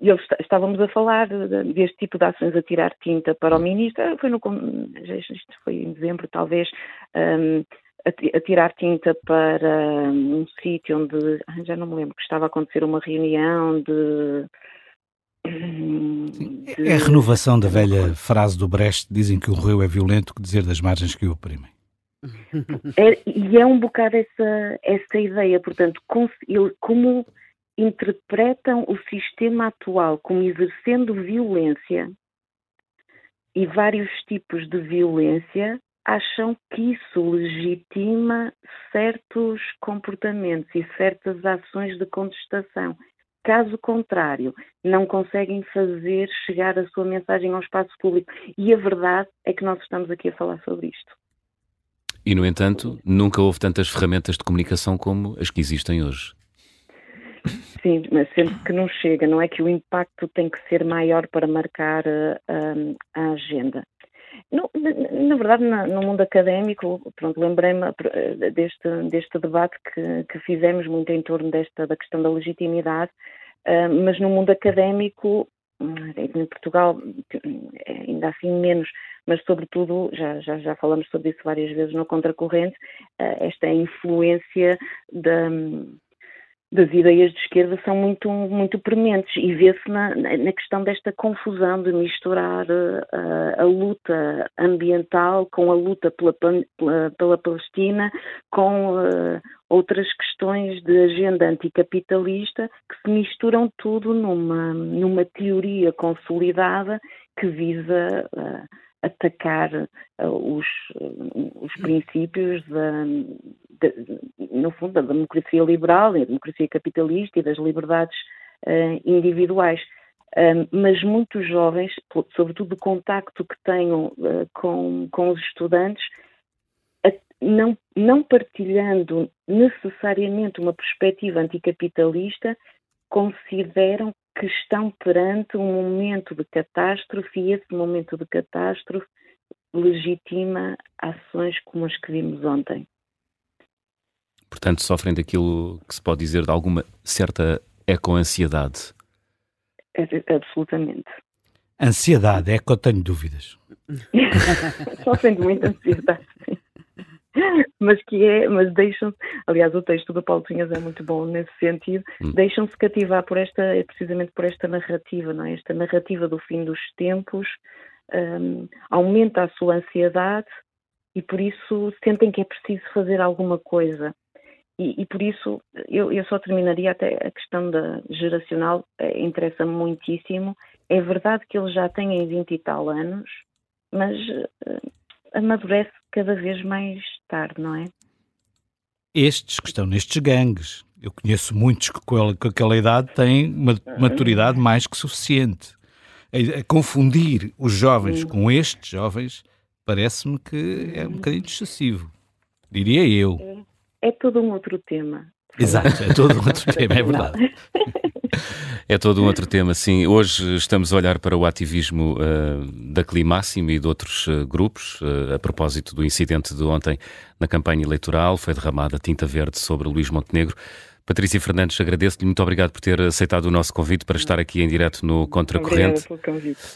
eu, estávamos a falar deste tipo de ações a tirar tinta para o ministro, foi no isto foi em dezembro talvez, um, a, tirar tinta para um sítio onde ah, já não me lembro que estava a acontecer uma reunião de de... É a renovação da velha frase do Brecht: dizem que o rio é violento, que dizer das margens que o oprimem. É, e é um bocado essa, essa ideia, portanto, como interpretam o sistema atual como exercendo violência e vários tipos de violência, acham que isso legitima certos comportamentos e certas ações de contestação. Caso contrário, não conseguem fazer chegar a sua mensagem ao espaço público. E a verdade é que nós estamos aqui a falar sobre isto. E, no entanto, nunca houve tantas ferramentas de comunicação como as que existem hoje. Sim, mas sempre que não chega, não é que o impacto tem que ser maior para marcar uh, a agenda. No, na, verdade, na, no mundo académico, pronto, lembrei-me eh, deste, deste debate que, que, fizemos muito em torno desta da questão da legitimidade, uh, mas no mundo académico, em Portugal, ainda assim menos, mas sobretudo, já, já, já falamos sobre isso várias vezes no Contracorrente, uh, esta influência da das ideias de esquerda são muito, muito prementes e vê-se na, na questão desta confusão de misturar uh, a luta ambiental com a luta pela, pela, pela Palestina, com uh, outras questões de agenda anticapitalista que se misturam tudo numa, numa teoria consolidada que visa uh, atacar os, os princípios da, de, no fundo, da democracia liberal, da democracia capitalista e das liberdades uh, individuais. Mas muitos jovens, sobretudo o contacto que tenham uh, com, com os estudantes, não, não partilhando necessariamente uma perspectiva anticapitalista, consideram que estão perante um momento de catástrofe e esse momento de catástrofe legitima ações como as que vimos ontem. Portanto, sofrem daquilo que se pode dizer de alguma certa eco-ansiedade. É, absolutamente. Ansiedade, é que eu tenho dúvidas. <laughs> <laughs> Sofrem de muita ansiedade. <laughs> Mas que é, mas deixam-se, aliás, o texto do Paulo Tinhas é muito bom nesse sentido, hum. deixam-se cativar por esta, é precisamente por esta narrativa, não é? Esta narrativa do fim dos tempos um, aumenta a sua ansiedade e por isso sentem que é preciso fazer alguma coisa. E, e por isso eu, eu, só terminaria até a questão da geracional, eh, interessa-me muitíssimo. É verdade que eles já têm 20 e tal anos, mas eh, amadurece cada vez mais tarde, não é? Estes que estão nestes gangues, eu conheço muitos que com, aquela idade têm uma maturidade mais que suficiente. A, confundir os jovens com estes jovens parece-me que é um bocadinho excessivo, diria eu. É, é todo um outro tema. Exato, é todo um outro <laughs> tema, é verdade. <laughs> É todo um outro tema, sim. Hoje estamos a olhar para o ativismo uh, da Climáximo e de outros uh, grupos. Uh, a propósito do incidente de ontem na campanha eleitoral, foi derramada tinta verde sobre Luís Montenegro. Patrícia Fernandes, agradeço-lhe. Muito obrigado por ter aceitado o nosso convite para estar aqui em direto no Contracorrente.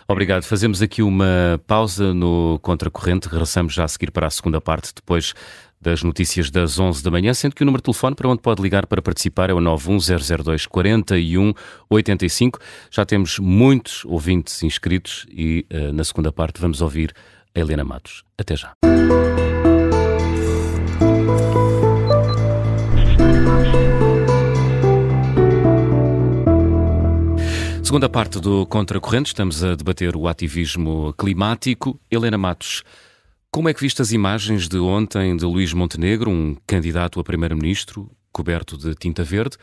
Obrigado. Fazemos aqui uma pausa no Contracorrente. Regressamos já a seguir para a segunda parte, depois das notícias das 11 da manhã, sendo que o número de telefone para onde pode ligar para participar é o 91002 4185. Já temos muitos ouvintes inscritos e uh, na segunda parte vamos ouvir a Helena Matos. Até já. Segunda parte do Contracorrente, estamos a debater o ativismo climático. Helena Matos, como é que viste as imagens de ontem de Luís Montenegro, um candidato a primeiro-ministro coberto de tinta verde,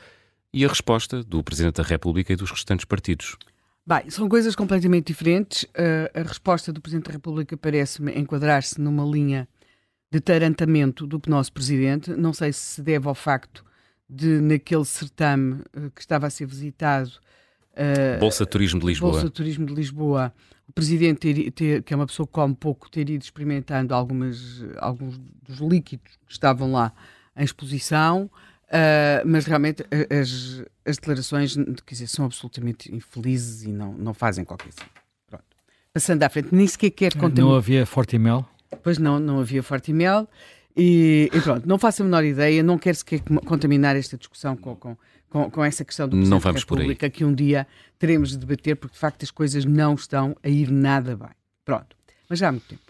e a resposta do Presidente da República e dos restantes partidos? Bem, são coisas completamente diferentes. Uh, a resposta do Presidente da República parece-me enquadrar-se numa linha de tarantamento do nosso Presidente. Não sei se se deve ao facto de, naquele certame uh, que estava a ser visitado, Uh, Bolsa Turismo de Lisboa. Bolsa Turismo de Lisboa. O presidente, ter, que é uma pessoa que come pouco, ter ido experimentando algumas, alguns dos líquidos que estavam lá em exposição, uh, mas realmente as, as declarações quer dizer, são absolutamente infelizes e não, não fazem qualquer coisa. Pronto. Passando à frente, nem sequer quer contaminar. Não havia forte mel? Pois não, não havia forte mel. E, e, pronto, não faço a menor ideia, não quero sequer contaminar esta discussão com, com, com, com essa questão do Presidente não vamos da República, que um dia teremos de debater, porque de facto as coisas não estão a ir nada bem. Pronto, mas já há muito tempo.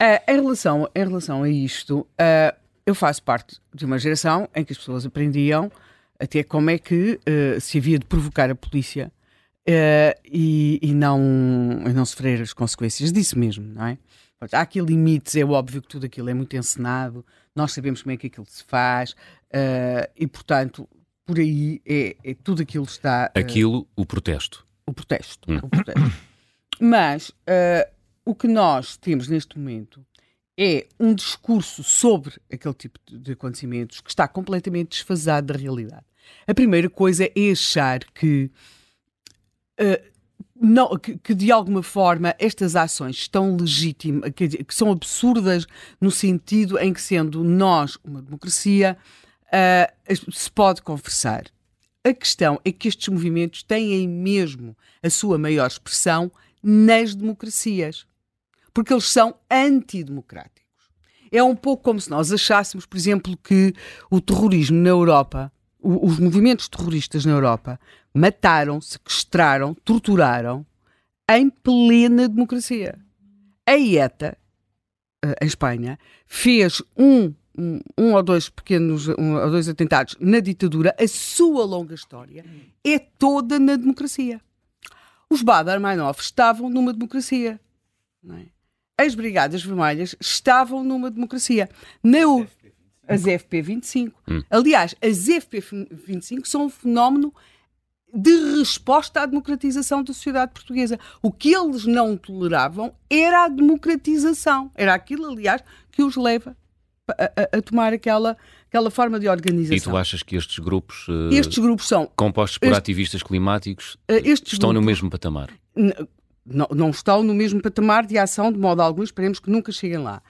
Uh, em, relação, em relação a isto, uh, eu faço parte de uma geração em que as pessoas aprendiam até como é que uh, se havia de provocar a polícia e, e, não, e não sofrer as consequências disso mesmo, não é? Há aqui limites, é óbvio que tudo aquilo é muito encenado, nós sabemos como é que aquilo se faz, e portanto, por aí é, é tudo aquilo está. Uh, aquilo, o protesto. O protesto. Hum. O protesto. <coughs> Mas uh, o que nós temos neste momento é um discurso sobre aquele tipo de acontecimentos que está completamente desfasado da realidade. A primeira coisa é achar que uh, não, que, que, de alguma forma estas ações estão legítimas, que, que, são absurdas no sentido em que, sendo nós uma democracia, uh, se pode conversar. A questão é que estes movimentos têm mesmo a sua maior expressão nas democracias, porque eles são antidemocráticos. É um pouco como se nós achássemos, por exemplo, que o terrorismo na Europa os movimentos terroristas na Europa mataram, sequestraram, torturaram em plena democracia. A ETA, eh, em Espanha, fez um, um, um, ou dois pequenos, um ou dois atentados na ditadura. A sua longa história é toda na democracia. Os Baader-Meinhof estavam numa democracia. É? As Brigadas Vermelhas estavam numa democracia. Na, as FP25. Hum. Aliás, as FP25 são um fenómeno de resposta à democratização da sociedade portuguesa. O que eles não toleravam era a democratização. Era aquilo, aliás, que os leva a, a, tomar aquela, aquela forma de organização. E tu achas que estes grupos, uh, estes grupos são compostos por este, ativistas climáticos uh, estão grupos, no mesmo patamar? Não, não estão no mesmo patamar de ação, de modo algum, esperemos que nunca cheguem lá.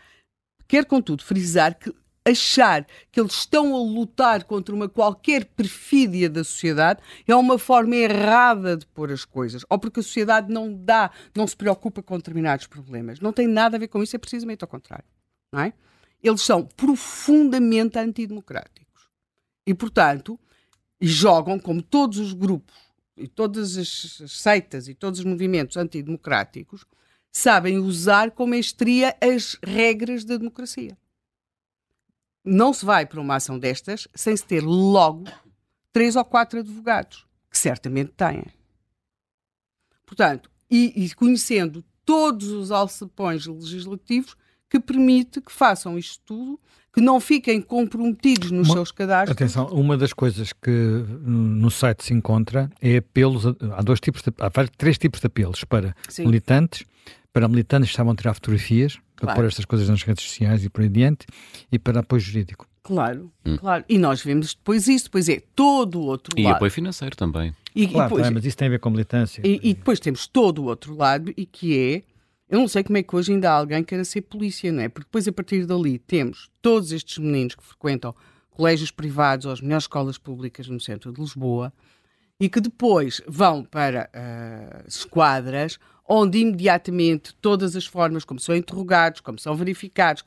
Quero, contudo, frisar que achar que eles estão a lutar contra uma qualquer perfídia da sociedade é uma forma errada de pôr as coisas. Ou porque a sociedade não dá, não se preocupa com determinados problemas. Não tem nada a ver com isso, é precisamente ao contrário. Não é? Eles são profundamente antidemocráticos. E, portanto, jogam como todos os grupos e todas as seitas e todos os movimentos antidemocráticos sabem usar com mestria as regras da democracia. Não se vai para uma ação destas sem se ter logo três ou quatro advogados, que certamente têm. Portanto, e, e conhecendo todos os alçapões legislativos que permite que façam isto tudo, que não fiquem comprometidos nos uma, seus cadastros. Atenção, uma das coisas que no site se encontra é apelos, há dois tipos de, há três tipos de apelos para Sim. militantes, para militantes que estavam a tirar fotografias, para claro. pôr estas coisas nas redes sociais e por aí adiante, e para apoio jurídico. Claro, hum. claro. E nós vemos depois isso, depois é todo o outro e lado. E apoio financeiro também. E, claro, e depois, mas isso tem a ver com militância. E, e, depois temos todo o outro lado, e que é, eu não sei como é que hoje ainda há alguém que queira ser polícia, não é? Porque depois a partir dali temos todos estes meninos que frequentam colégios privados ou as melhores escolas públicas no centro de Lisboa, e que depois vão para uh, esquadras onde imediatamente todas as formas como são interrogados, como são verificados,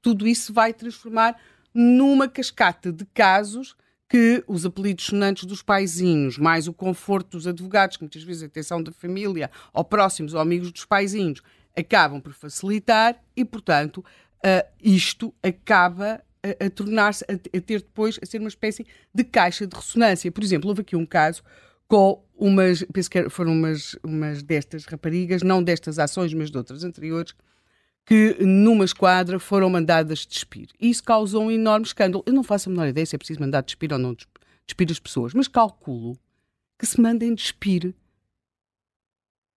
tudo isso vai transformar numa cascata de casos que os apelidos sonantes dos paizinhos, mais o conforto dos advogados, que muitas vezes a atenção da família, ou próximos ou amigos dos paizinhos, acabam por facilitar e, portanto, uh, isto acaba a, a tornar-se, a, a, ter depois, a ser uma espécie de caixa de ressonância. Por exemplo, houve aqui um caso com umas, penso que foram umas, umas destas raparigas, não destas ações, mas de outras anteriores, que numa esquadra foram mandadas despir. Isso causou um enorme escândalo. Eu não faço a menor ideia se é preciso mandar despir ou não despir as pessoas, mas calculo que se mandem despir.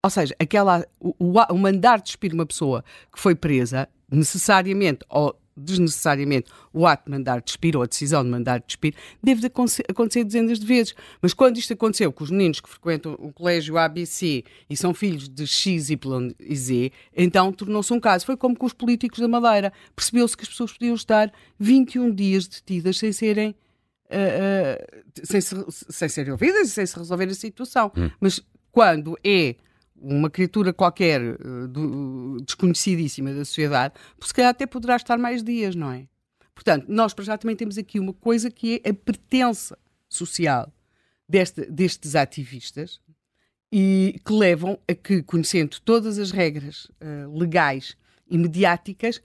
Ou seja, aquela, o, o, mandar despir uma pessoa que foi presa, necessariamente, ou desnecessariamente o ato de mandar despir ou a decisão de mandar despir deve acontecer dezenas de vezes. Mas quando isto aconteceu com os meninos que frequentam o colégio ABC e são filhos de X, Y e Z, então tornou-se um caso. Foi como com os políticos da Madeira. Percebeu-se que as pessoas podiam estar 21 dias detidas sem serem. Uh, uh, sem, se, sem serem ouvidas e sem se resolver a situação. Hum. Mas quando é uma criatura qualquer uh, do, desconhecidíssima da sociedade, se calhar até poderá estar mais dias, não é? Portanto, nós para já também temos aqui uma coisa que é a pertença social deste, destes ativistas e que levam a que, conhecendo todas as regras uh, legais e mediáticas,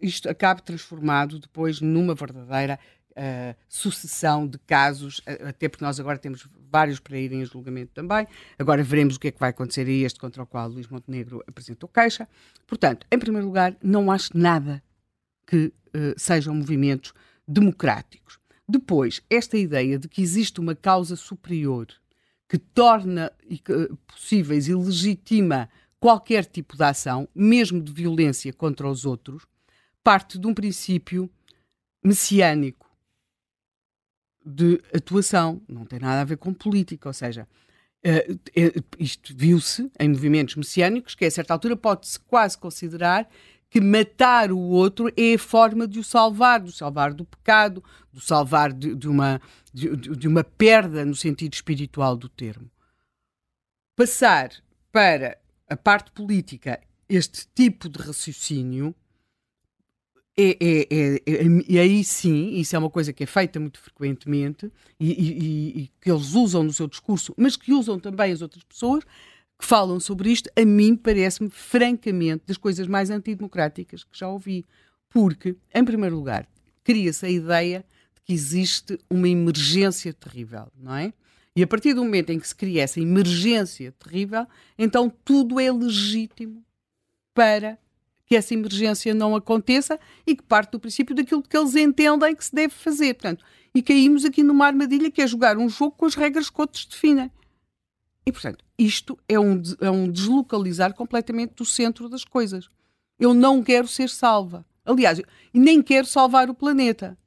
isto acabe transformado depois numa verdadeira uh, sucessão de casos, até porque nós agora temos vários para irem a julgamento também. Agora veremos o que é que vai acontecer a este contra o qual Luís Montenegro apresentou queixa. Portanto, em primeiro lugar, não acho nada que uh, sejam movimentos democráticos. Depois, esta ideia de que existe uma causa superior que torna possíveis e legitima qualquer tipo de ação, mesmo de violência contra os outros, parte de um princípio messiânico de atuação, não tem nada a ver com política, ou seja, uh, isto viu-se em movimentos messiânicos que a certa altura pode-se quase considerar que matar o outro é a forma de o salvar, de salvar do pecado, de salvar de, de uma, de, de uma perda no sentido espiritual do termo. Passar para a parte política este tipo de raciocínio é, é, é, e aí sim, isso é uma coisa que é feita muito frequentemente e, e, e, que eles usam no seu discurso, mas que usam também as outras pessoas que falam sobre isto, a mim parece-me francamente das coisas mais antidemocráticas que já ouvi. Porque, em primeiro lugar, cria-se a ideia de que existe uma emergência terrível, não é? E a partir do momento em que se cria essa emergência terrível, então tudo é legítimo para que essa emergência não aconteça e que parte do princípio daquilo que eles entendem que se deve fazer. Portanto, e caímos aqui numa armadilha que é jogar um jogo com as regras que outros definem. E, portanto, isto é um, é um deslocalizar completamente do centro das coisas. Eu não quero ser salva. Aliás, nem quero salvar o planeta.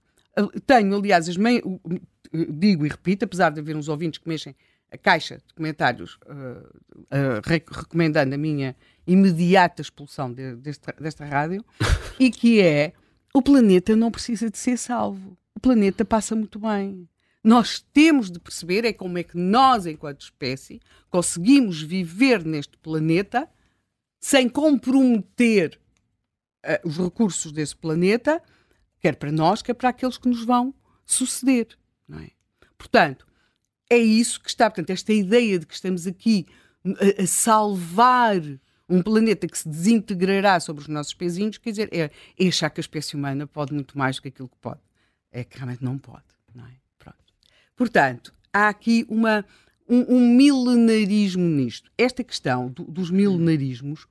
Tenho, aliás, as mei... digo e repito, apesar de haver uns ouvintes que mexem a caixa de comentários uh, uh, recomendando a minha imediata expulsão de, desta, desta rádio, e que é o planeta não precisa de ser salvo. O planeta passa muito bem. Nós temos de perceber é como é que nós, enquanto espécie, conseguimos viver neste planeta sem comprometer uh, os recursos desse planeta, quer para nós, quer para aqueles que nos vão suceder. É? Portanto, é isso que está. Portanto, esta ideia de que estamos aqui a, a salvar um planeta que se desintegrará sobre os nossos pezinhos, quer dizer, é, é achar que a espécie humana pode muito mais do que aquilo que pode. É que realmente não pode, não é? Pronto. Portanto, há aqui uma, um, um milenarismo nisto. Esta questão do, dos milenarismos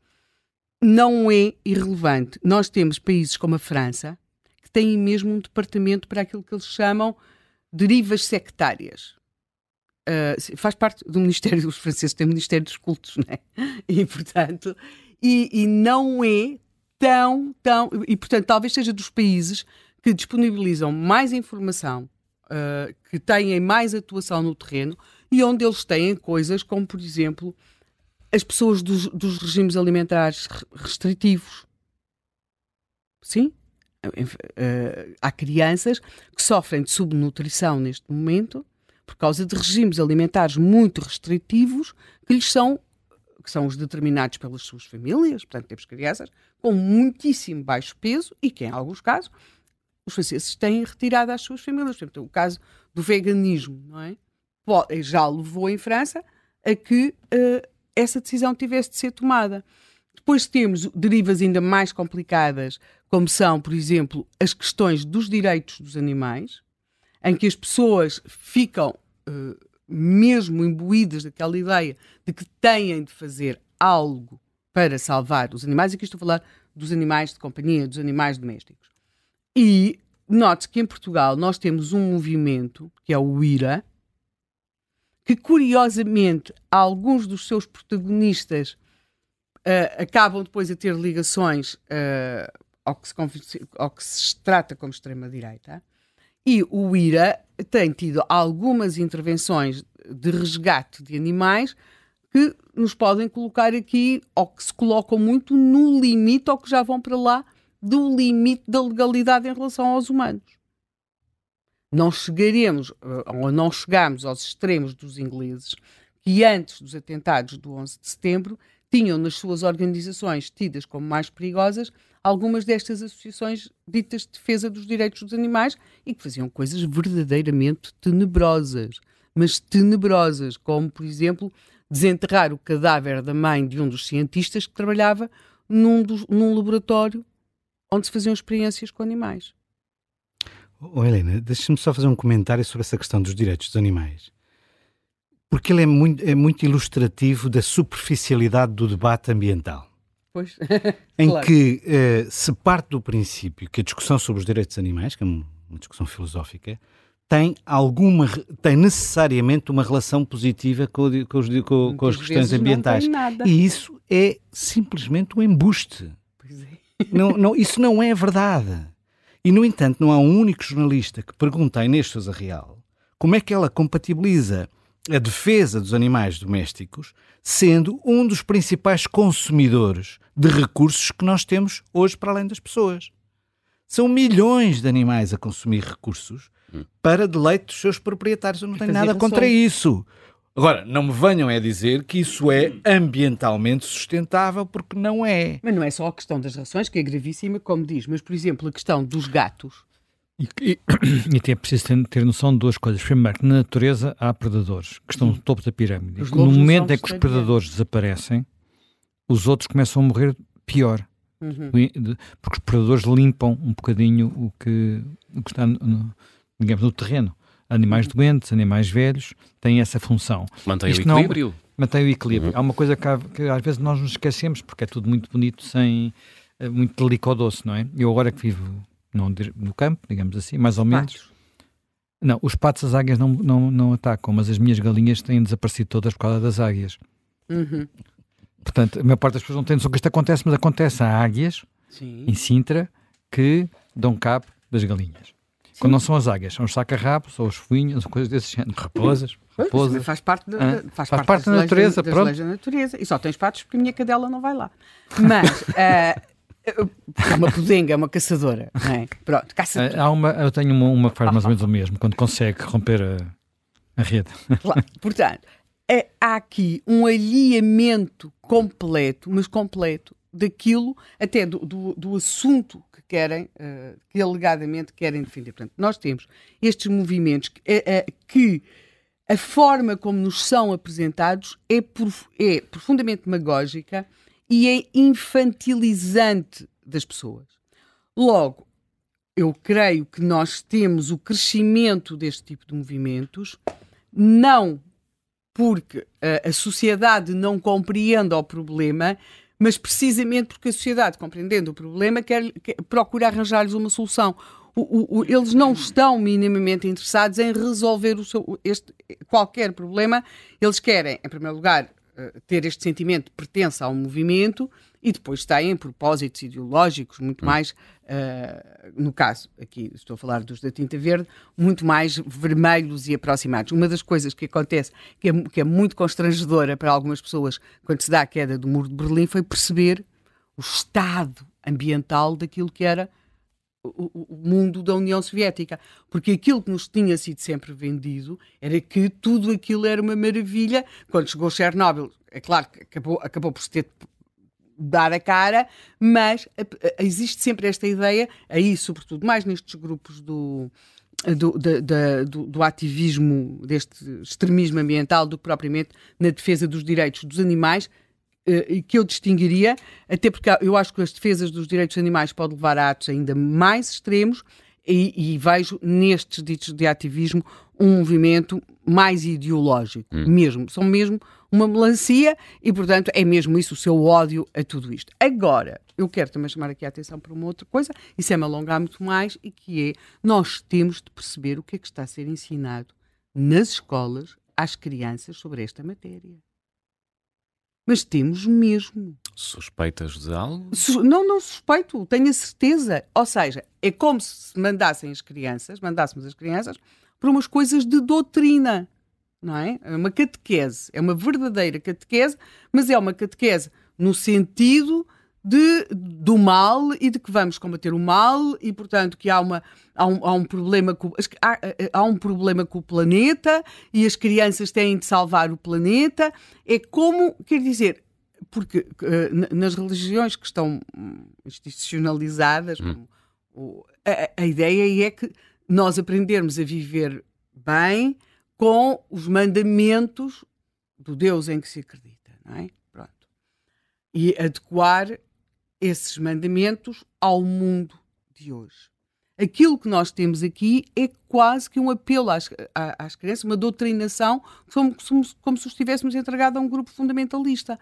não é irrelevante. Nós temos países como a França que têm mesmo um departamento para aquilo que eles chamam derivas sectárias. Uh, faz parte do Ministério dos Franceses, tem o Ministério dos Cultos, não é? E, portanto, e, e não é tão, tão. E, portanto, talvez seja dos países que disponibilizam mais informação, uh, que têm mais atuação no terreno e onde eles têm coisas como, por exemplo, as pessoas dos, dos regimes alimentares restritivos. Sim? Uh, há crianças que sofrem de subnutrição neste momento por causa de regimes alimentares muito restritivos que lhes são que são os determinados pelas suas famílias, portanto temos crianças com muitíssimo baixo peso e que em alguns casos os franceses têm retirado às suas famílias. Por exemplo, o caso do veganismo, não é? Já levou em França a que uh, essa decisão tivesse de ser tomada. Depois temos derivas ainda mais complicadas, como são, por exemplo, as questões dos direitos dos animais, em que as pessoas ficam uh, mesmo imbuídas daquela ideia de que têm de fazer algo para salvar os animais, e aqui estou a falar dos animais de companhia, dos animais domésticos. E note que em Portugal nós temos um movimento, que é o IRA, que curiosamente alguns dos seus protagonistas uh, acabam depois a ter ligações uh, ao, que se, ao que se trata como extrema-direita. E o IRA tem tido algumas intervenções de resgate de animais que nos podem colocar aqui, ou que se colocam muito no limite, ou que já vão para lá do limite da legalidade em relação aos humanos. Não chegaremos, eh, ou não chegamos aos extremos dos ingleses, que antes dos atentados do 11 de setembro tinham nas suas organizações tidas como mais perigosas algumas destas associações ditas de defesa dos direitos dos animais e que faziam coisas verdadeiramente tenebrosas, mas tenebrosas, como, por exemplo, desenterrar o cadáver da mãe de um dos cientistas que trabalhava num, dos, num laboratório onde se faziam experiências com animais. Oh, Helena, deixa-me só fazer um comentário sobre essa questão dos direitos dos animais. Porque ele é muito, é muito ilustrativo da superficialidade do debate ambiental. Pois. <laughs> em claro. que uh, se parte do princípio que a discussão sobre os direitos dos animais, que é uma discussão filosófica, tem alguma tem necessariamente uma relação positiva com, com, os, com, com as questões ambientais. E isso é simplesmente um embuste. Pois é. Não, não, isso não é verdade. E, no entanto, não há um único jornalista que pergunte à Inês Sousa Real como é que ela compatibiliza a defesa dos animais domésticos sendo um dos principais consumidores de recursos que nós temos hoje para além das pessoas. São milhões de animais a consumir recursos hum. para deleite dos seus proprietários. Eu não tenho nada contra isso. Agora, não me venham a dizer que isso é ambientalmente sustentável, porque não é. Mas não é só a questão das rações, que é gravíssima, como diz, mas, por exemplo, a questão dos gatos. E, e, <clears throat> e é preciso ter, ter, noção de duas coisas. Primeiro, que na natureza há predadores, que estão no topo da pirâmide. No momento em que os predadores desaparecem, os outros começam a morrer pior. Uhum. Porque os predadores limpam um bocadinho o que, o que está, no, digamos, no terreno animais doentes, animais velhos, têm essa função. Mantém Isto o equilíbrio. Não, mantém o equilíbrio. Uhum. Há uma coisa que, que, às vezes nós nos esquecemos, porque é tudo muito bonito, sem eh, muito delicadoce, não é? Eu agora que vivo no, no campo, digamos assim, mais ou menos. Patos. Não, os patos, as águias não, não, não atacam, mas as minhas galinhas têm desaparecido todas por causa das águias. Uhum. Portanto, a maior parte das pessoas não tem noção que isto acontece, mas acontece a águias Sim. em Sintra que dão cabo das galinhas. Quando não são as águias, são os saca-rabos, ou os fuinhos, ou coisas desse género. Raposas. raposas. Faz parte, de, ah, faz, faz parte, parte da natureza, das pronto. leis da natureza. E só tens patos porque a minha cadela não vai lá. Mas. uh, <laughs> é uma pudenga, é uma caçadora, não é? Pronto, caça Há uma, eu tenho uma, uma que faz mais ou menos o mesmo, quando consegue romper a, a rede. Claro. Portanto, é, há aqui um alinhamento completo, mas completo, daquilo, até do, do, do assunto querem, uh, que alegadamente querem defender. Portanto, nós temos estes movimentos que, uh, uh, que a forma como nos são apresentados é, prof é profundamente demagógica e é infantilizante das pessoas. Logo, eu creio que nós temos o crescimento deste tipo de movimentos, não porque a, a sociedade não compreenda o problema, mas precisamente porque a sociedade, compreendendo o problema, quer, quer procura arranjar-lhes uma solução. O, o, eles não estão minimamente interessados em resolver o seu, este, qualquer problema. Eles querem, em primeiro lugar, eh, ter este sentimento de pertença ao movimento e depois têm propósitos ideológicos muito hum. mais, uh, no caso, aqui estou a falar dos da tinta verde, muito mais vermelhos e aproximados. Uma das coisas que acontece, que é, que é muito constrangedora para algumas pessoas quando se dá a queda do muro de Berlim, foi perceber o estado ambiental daquilo que era o, mundo da União Soviética. Porque aquilo que nos tinha sido sempre vendido era que tudo aquilo era uma maravilha. Quando chegou Chernobyl, é claro que acabou, acabou por se ter dar a cara, mas existe sempre esta ideia, aí sobretudo mais nestes grupos do, do, do, do, ativismo, deste extremismo ambiental, do que propriamente na defesa dos direitos dos animais, que eu distinguiria, até porque eu acho que as defesas dos direitos animais podem levar a atos ainda mais extremos, e, e, vejo nestes ditos de ativismo um movimento mais ideológico, hum. mesmo. São mesmo uma melancia e, portanto, é mesmo isso o seu ódio a tudo isto. Agora, eu quero também chamar aqui a atenção para uma outra coisa, isso é me alongar muito mais, e que é nós temos de perceber o que é que está a ser ensinado nas escolas às crianças sobre esta matéria. Mas temos mesmo. Suspeitas de algo? Não, não suspeito, tenho a certeza. Ou seja, é como se mandassem as crianças, mandássemos as crianças para umas coisas de doutrina, não é? É uma catequese, é uma verdadeira catequese, mas é uma catequese no sentido de, do mal e de que vamos combater o mal e, portanto, que há, uma, há, um, há um problema com, há, há, um problema com o planeta e as crianças têm de salvar o planeta. É como, quer dizer, porque uh, nas religiões que estão institucionalizadas, hum. a, a ideia é que nós aprendermos a viver bem com os mandamentos do Deus em que se acredita, não é? Pronto. E adequar esses mandamentos ao mundo de hoje. Aquilo que nós temos aqui é quase que um apelo às, às crianças, uma doutrinação, como, como, se os estivéssemos entregado a um grupo fundamentalista.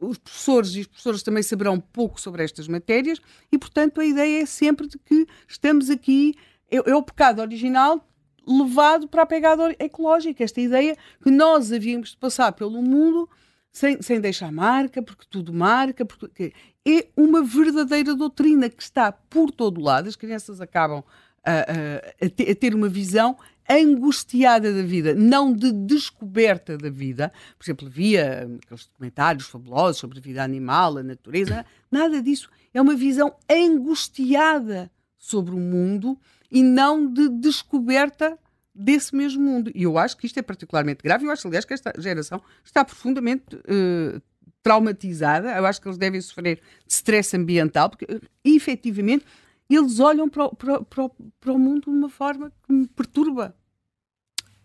Os professores e os professores também saberão pouco sobre estas matérias e, portanto, a ideia é sempre de que estamos aqui, é, é o pecado original levado para a pegada ecológica. Esta ideia que nós havíamos de passar pelo mundo sem, sem deixar marca, porque tudo marca, porque é uma verdadeira doutrina que está por todo lado. As crianças acabam a, a, a, ter uma visão angustiada da vida, não de descoberta da vida. Por exemplo, via aqueles documentários fabulosos sobre a vida animal, a natureza, <coughs> nada disso. É uma visão angustiada sobre o mundo e não de descoberta desse mesmo mundo. E eu acho que isto é particularmente grave. Eu acho, aliás, que esta geração está profundamente uh, traumatizada. Eu acho que eles devem sofrer de stress ambiental, porque uh, efetivamente eles olham para o, para, para, para o mundo de uma forma que me perturba.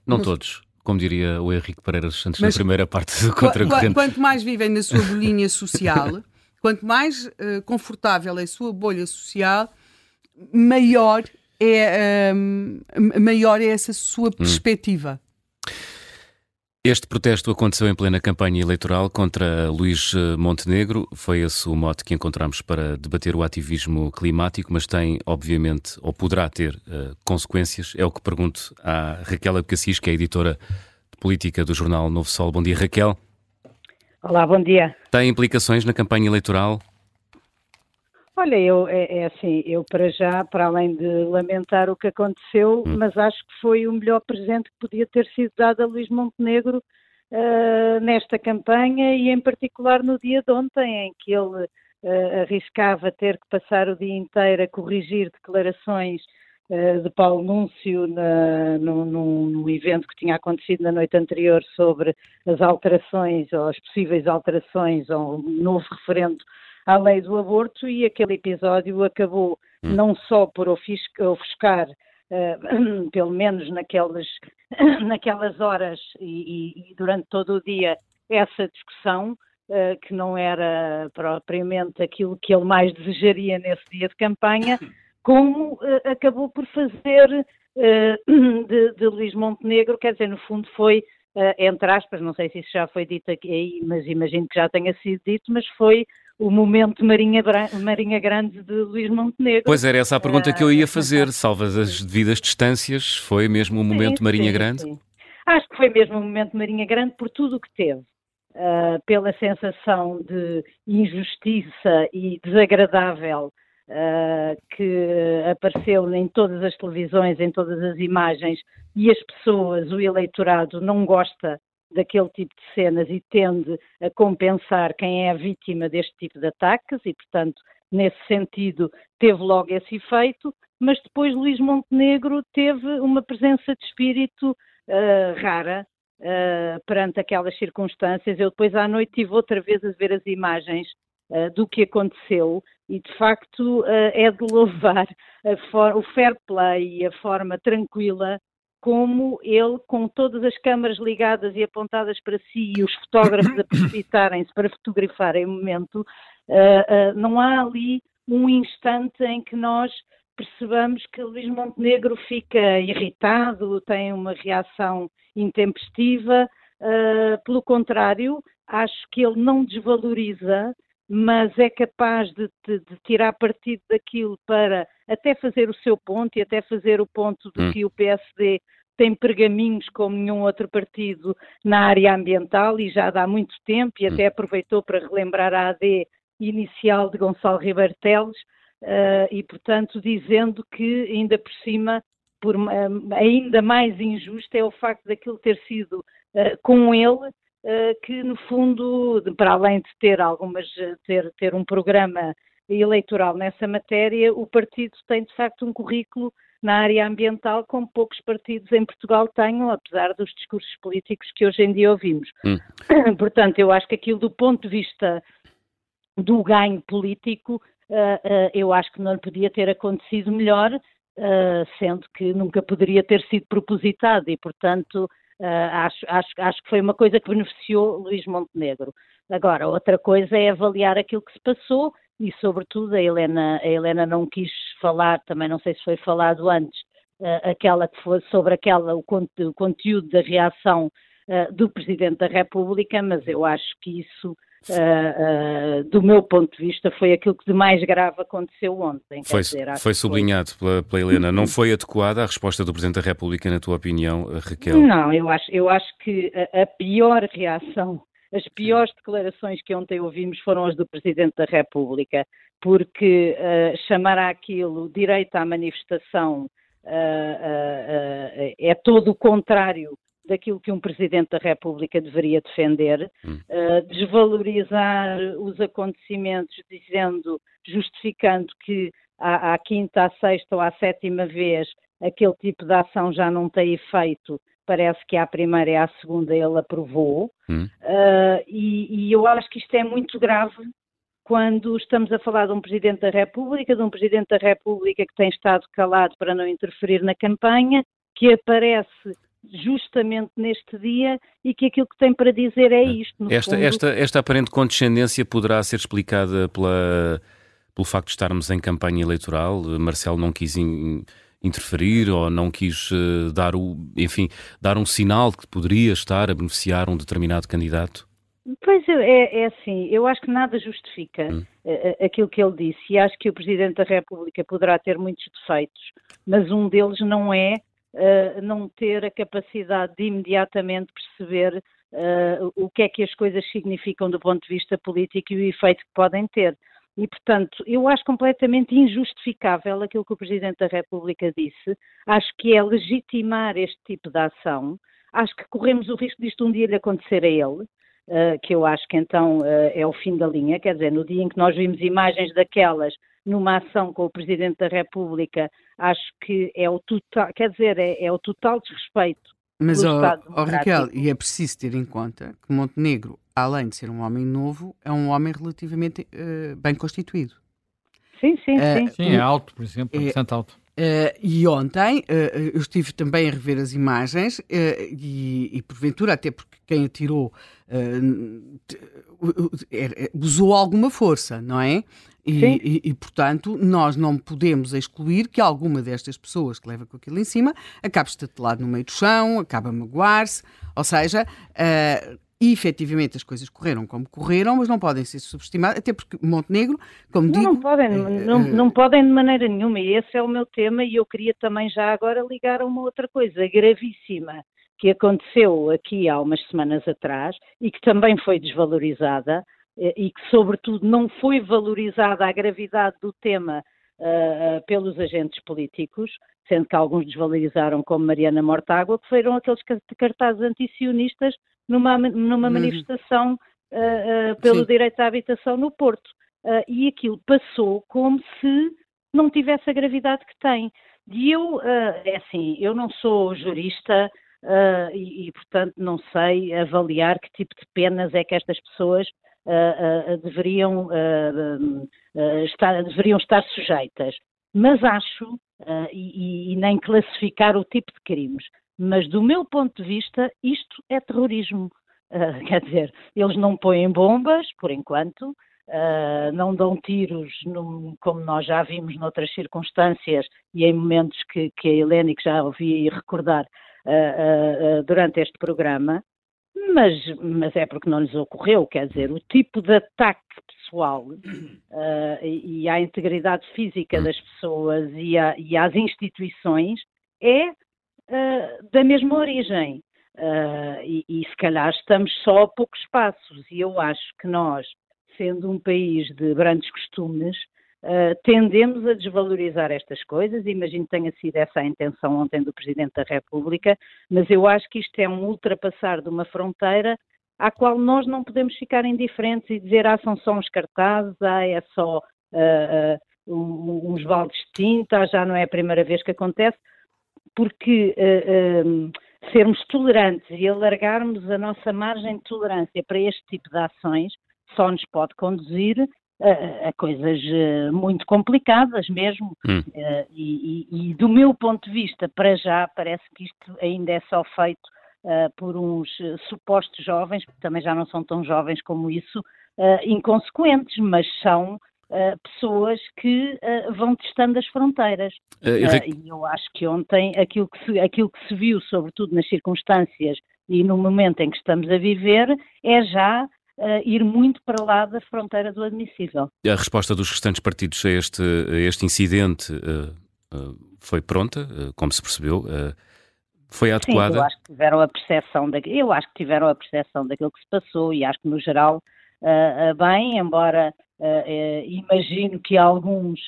Não Mas, todos. Como diria o Henrique Pereira dos Santos na primeira parte do Contracorrente. Quanto mais vivem na sua bolinha social, <laughs> quanto mais uh, confortável é a sua bolha social, maior é um, maior é essa sua hum. perspectiva. Este protesto aconteceu em plena campanha eleitoral contra Luís eh, Montenegro. Foi esse o mote que encontramos para debater o ativismo climático, mas tem, obviamente, ou poderá ter uh, consequências. É o que pergunto à Raquel Abcacis, que é editora de política do jornal Novo Sol. Bom dia, Raquel. Olá, bom dia. Tem implicações na campanha eleitoral? Olha, eu, é, é, assim, eu para já, para além de lamentar o que aconteceu, hum. mas acho que foi o melhor presente que podia ter sido dado a Luís Montenegro uh, nesta campanha e em particular no dia de ontem, em que ele uh, arriscava ter que passar o dia inteiro a corrigir declarações uh, de Paulo Núncio na, no, no, evento que tinha acontecido na noite anterior sobre as alterações ou as possíveis alterações ou um novo referendo à lei do aborto e aquele episódio acabou hum. não só por ofuscar, uh, <clears throat> pelo menos naquelas, <clears throat> naquelas horas e, e, durante todo o dia, essa discussão, uh, que não era propriamente aquilo que ele mais desejaria nesse dia de campanha, <coughs> como uh, acabou por fazer <clears throat> de, de Luís Montenegro, quer dizer, no fundo foi entre aspas, não sei se isso já foi dito aqui, mas imagino que já tenha sido dito, mas foi o momento Marinha, Marinha Grande de Luís Montenegro. Pois era essa a pergunta que eu ia fazer, salvas as devidas distâncias, foi mesmo o momento sim, Marinha sim, Grande? Sim. Acho que foi mesmo o momento Marinha Grande por tudo o que teve. Uh, pela sensação de injustiça e desagradável uh, que apareceu em todas as televisões, em todas as imagens, e as pessoas, o eleitorado, não gosta daquele tipo de cenas e tende a compensar quem é a vítima deste tipo de ataques e, portanto, nesse sentido, teve logo esse efeito, mas depois Luís Montenegro teve uma presença de espírito uh, rara uh, perante aquelas circunstâncias. Eu depois à noite tive outra vez a ver as imagens uh, do que aconteceu e de facto é de <laughs> louvar o fair play e a forma tranquila como ele, com todas as câmaras ligadas e apontadas para si e os fotógrafos a precipitarem-se para fotografarem o momento, uh, uh, não há ali um instante em que nós percebamos que Luís Montenegro fica irritado, tem uma reação intempestiva. Uh, pelo contrário, acho que ele não desvaloriza mas é capaz de, de, de, tirar partido daquilo para até fazer o seu ponto e até fazer o ponto de hum. que o PSD tem pergaminhos como nenhum outro partido na área ambiental e já dá muito tempo e hum. até aproveitou para relembrar a AD inicial de Gonçalo Ribeiro Teles uh, e, portanto, dizendo que ainda por cima, por, uh, ainda mais injusto é o facto daquilo ter sido uh, com ele que no fundo, para além de ter algumas, ter, ter um programa eleitoral nessa matéria, o partido tem de facto um currículo na área ambiental como poucos partidos em Portugal tenham, apesar dos discursos políticos que hoje em dia ouvimos. Hum. <coughs> Portanto, eu acho que aquilo do ponto de vista do ganho político, uh, eu acho que não podia ter acontecido melhor, sendo que nunca poderia ter sido propositado e, portanto, acho, acho, acho que foi uma coisa que beneficiou Luís Montenegro. Agora, outra coisa é avaliar aquilo que se passou e, sobretudo, a Helena, a Helena não quis falar, também não sei se foi falado antes, uh, aquela que foi sobre aquela, o, conte, o conteúdo da reação uh, do Presidente da República, mas eu acho que isso Uh, uh, do meu ponto de vista, foi aquilo que de mais grave aconteceu ontem. Foi, dizer, foi sublinhado foi... Pela, pela, Helena. Não foi adequada a resposta do Presidente da República, na tua opinião, Raquel? Não, eu acho, eu acho que a, a pior reação, as piores declarações que ontem ouvimos foram as do Presidente da República, porque uh, chamar aquilo direito à manifestação é todo o contrário daquilo que um Presidente da República deveria defender, hum. uh, desvalorizar os acontecimentos dizendo, justificando que à, à, quinta, à sexta ou à sétima vez aquele tipo de ação já não tem efeito, parece que à primeira e à segunda ele aprovou, hum. uh, e, e eu acho que isto é muito grave quando estamos a falar de um Presidente da República, de um Presidente da República que tem estado calado para não interferir na campanha, que aparece justamente neste dia e que aquilo que tem para dizer é isto. Esta, fundo... esta, esta aparente condescendência poderá ser explicada pela, pelo facto de estarmos em campanha eleitoral. Marcelo não quis in, interferir ou não quis uh, dar, o, enfim, dar um sinal de que poderia estar a beneficiar um determinado candidato? Pois é, é assim, eu acho que nada justifica hum. uh, aquilo que ele disse e acho que o Presidente da República poderá ter muitos defeitos, mas um deles não é uh, não ter a capacidade de imediatamente perceber uh, o que é que as coisas significam do ponto de vista político e o efeito que podem ter. E, portanto, eu acho completamente injustificável aquilo que o Presidente da República disse. Acho que é legitimar este tipo de ação. Acho que corremos o risco disto um dia lhe acontecer a ele. Uh, que eu acho que então uh, é o fim da linha, quer dizer, no dia em que nós vimos imagens daquelas numa ação com o Presidente da República, acho que é o total, quer dizer, é, é o total desrespeito. Mas, oh, oh, Raquel, e é preciso ter em conta que Montenegro, além de ser um homem novo, é um homem relativamente uh, bem constituído. Sim, sim, sim. Sim, é alto, por exemplo, é bastante alto. Uh, e ontem uh, eu estive também a rever as imagens uh, e, e, porventura, até porque quem atirou usou alguma força, não é? E, e, e, portanto, nós não podemos excluir que alguma destas pessoas que leva com aquilo em cima acabe estatelado no meio do chão, acabe a magoar-se, ou seja, uh, efetivamente as coisas correram como correram, mas não podem ser subestimadas, até porque Montenegro, como não, digo. Não podem, não, não podem de maneira nenhuma, e esse é o meu tema, e eu queria também já agora ligar a uma outra coisa gravíssima que aconteceu aqui há umas semanas atrás e que também foi desvalorizada eh, e que, sobretudo, não foi valorizada a gravidade do tema uh, pelos agentes políticos, sendo que alguns desvalorizaram, como Mariana Mortágua, que foram aqueles cartazes antisionistas numa, numa uhum. manifestação uh, uh, pelo Sim. direito à habitação no Porto. Uh, e aquilo passou como se não tivesse a gravidade que tem. E eu, é assim, eu não sou jurista e, e, portanto, não sei avaliar que tipo de penas é que estas pessoas deveriam, estar, deveriam estar sujeitas. Mas acho, e, e nem classificar o tipo de crimes, mas do meu ponto de vista, isto é terrorismo. Uh, <laughs> quer dizer, eles não põem bombas, por enquanto, uh, não dão tiros, num, como nós já vimos noutras circunstâncias e em momentos que, que a Helene que já ouvi recordar uh, durante este programa, mas, mas, é porque não lhes ocorreu, quer dizer, o tipo de ataque pessoal <coughs> e, e à integridade física das pessoas e, a, e às instituições é uh, da mesma origem. Uh, e, e, se calhar estamos só a poucos passos, e eu acho que nós, sendo um país de grandes costumes, uh, tendemos a desvalorizar estas coisas. Imagino que tenha sido essa a intenção ontem do Presidente da República, mas eu acho que isto é um ultrapassar de uma fronteira à qual nós não podemos ficar indiferentes e dizer, ah, são só uns cartazes, ah, é só uh, uns baldes de tinta, já não é a primeira vez que acontece porque uh, uh, sermos tolerantes e alargarmos a nossa margem de tolerância para este tipo de ações só nos pode conduzir a, a coisas uh, muito complicadas mesmo. Hum. E, e, e, do meu ponto de vista, para já, parece que isto ainda é só feito por uns supostos jovens, que também já não são tão jovens como isso, inconsequentes, mas são uh, pessoas que uh, vão testando as fronteiras. Uh, e eu acho que ontem aquilo que, se, aquilo que se viu, sobretudo nas circunstâncias e no momento em que estamos a viver, é já ir muito para lá da fronteira do admissível. A resposta dos restantes partidos a este, a este incidente foi pronta, como se percebeu? foi adequada? Sim, eu acho que tiveram a percepção da, eu acho que tiveram a percepção daquilo que se passou e acho que no geral uh, bem, embora uh, imagino que alguns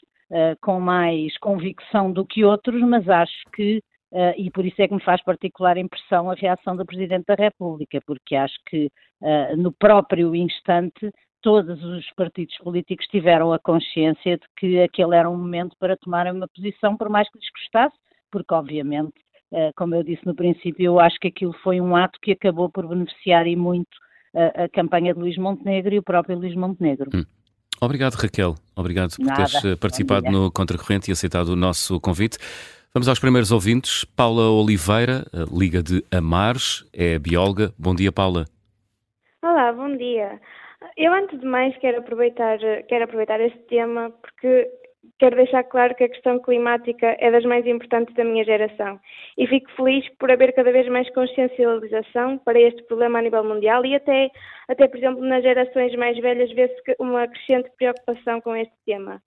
com mais convicção do que outros, mas acho que Uh, e por isso é que me faz particular impressão a reação do Presidente da República, porque acho que uh, no próprio instante todos os partidos políticos tiveram a consciência de que aquele era um momento para tomarem uma posição, por mais que lhes custasse, porque obviamente, uh, como eu disse no princípio, eu acho que aquilo foi um ato que acabou por beneficiar e muito a, campanha de Luís Montenegro e o próprio Luís Montenegro. Hum. Obrigado, Raquel. Obrigado por Nada. teres participado no Contracorrente e aceitado o nosso convite. Vamos aos primeiros ouvintes. Paula Oliveira, eh, Liga de Amares, é bióloga. Bom dia, Paula. Olá, bom dia. Eu, antes de mais, quero aproveitar, quero aproveitar este tema porque quero deixar claro que a questão climática é das mais importantes da minha geração e fico feliz por haver cada vez mais consciencialização para este problema a nível mundial e até, até por exemplo, nas gerações mais velhas vê-se uma crescente preocupação com este tema.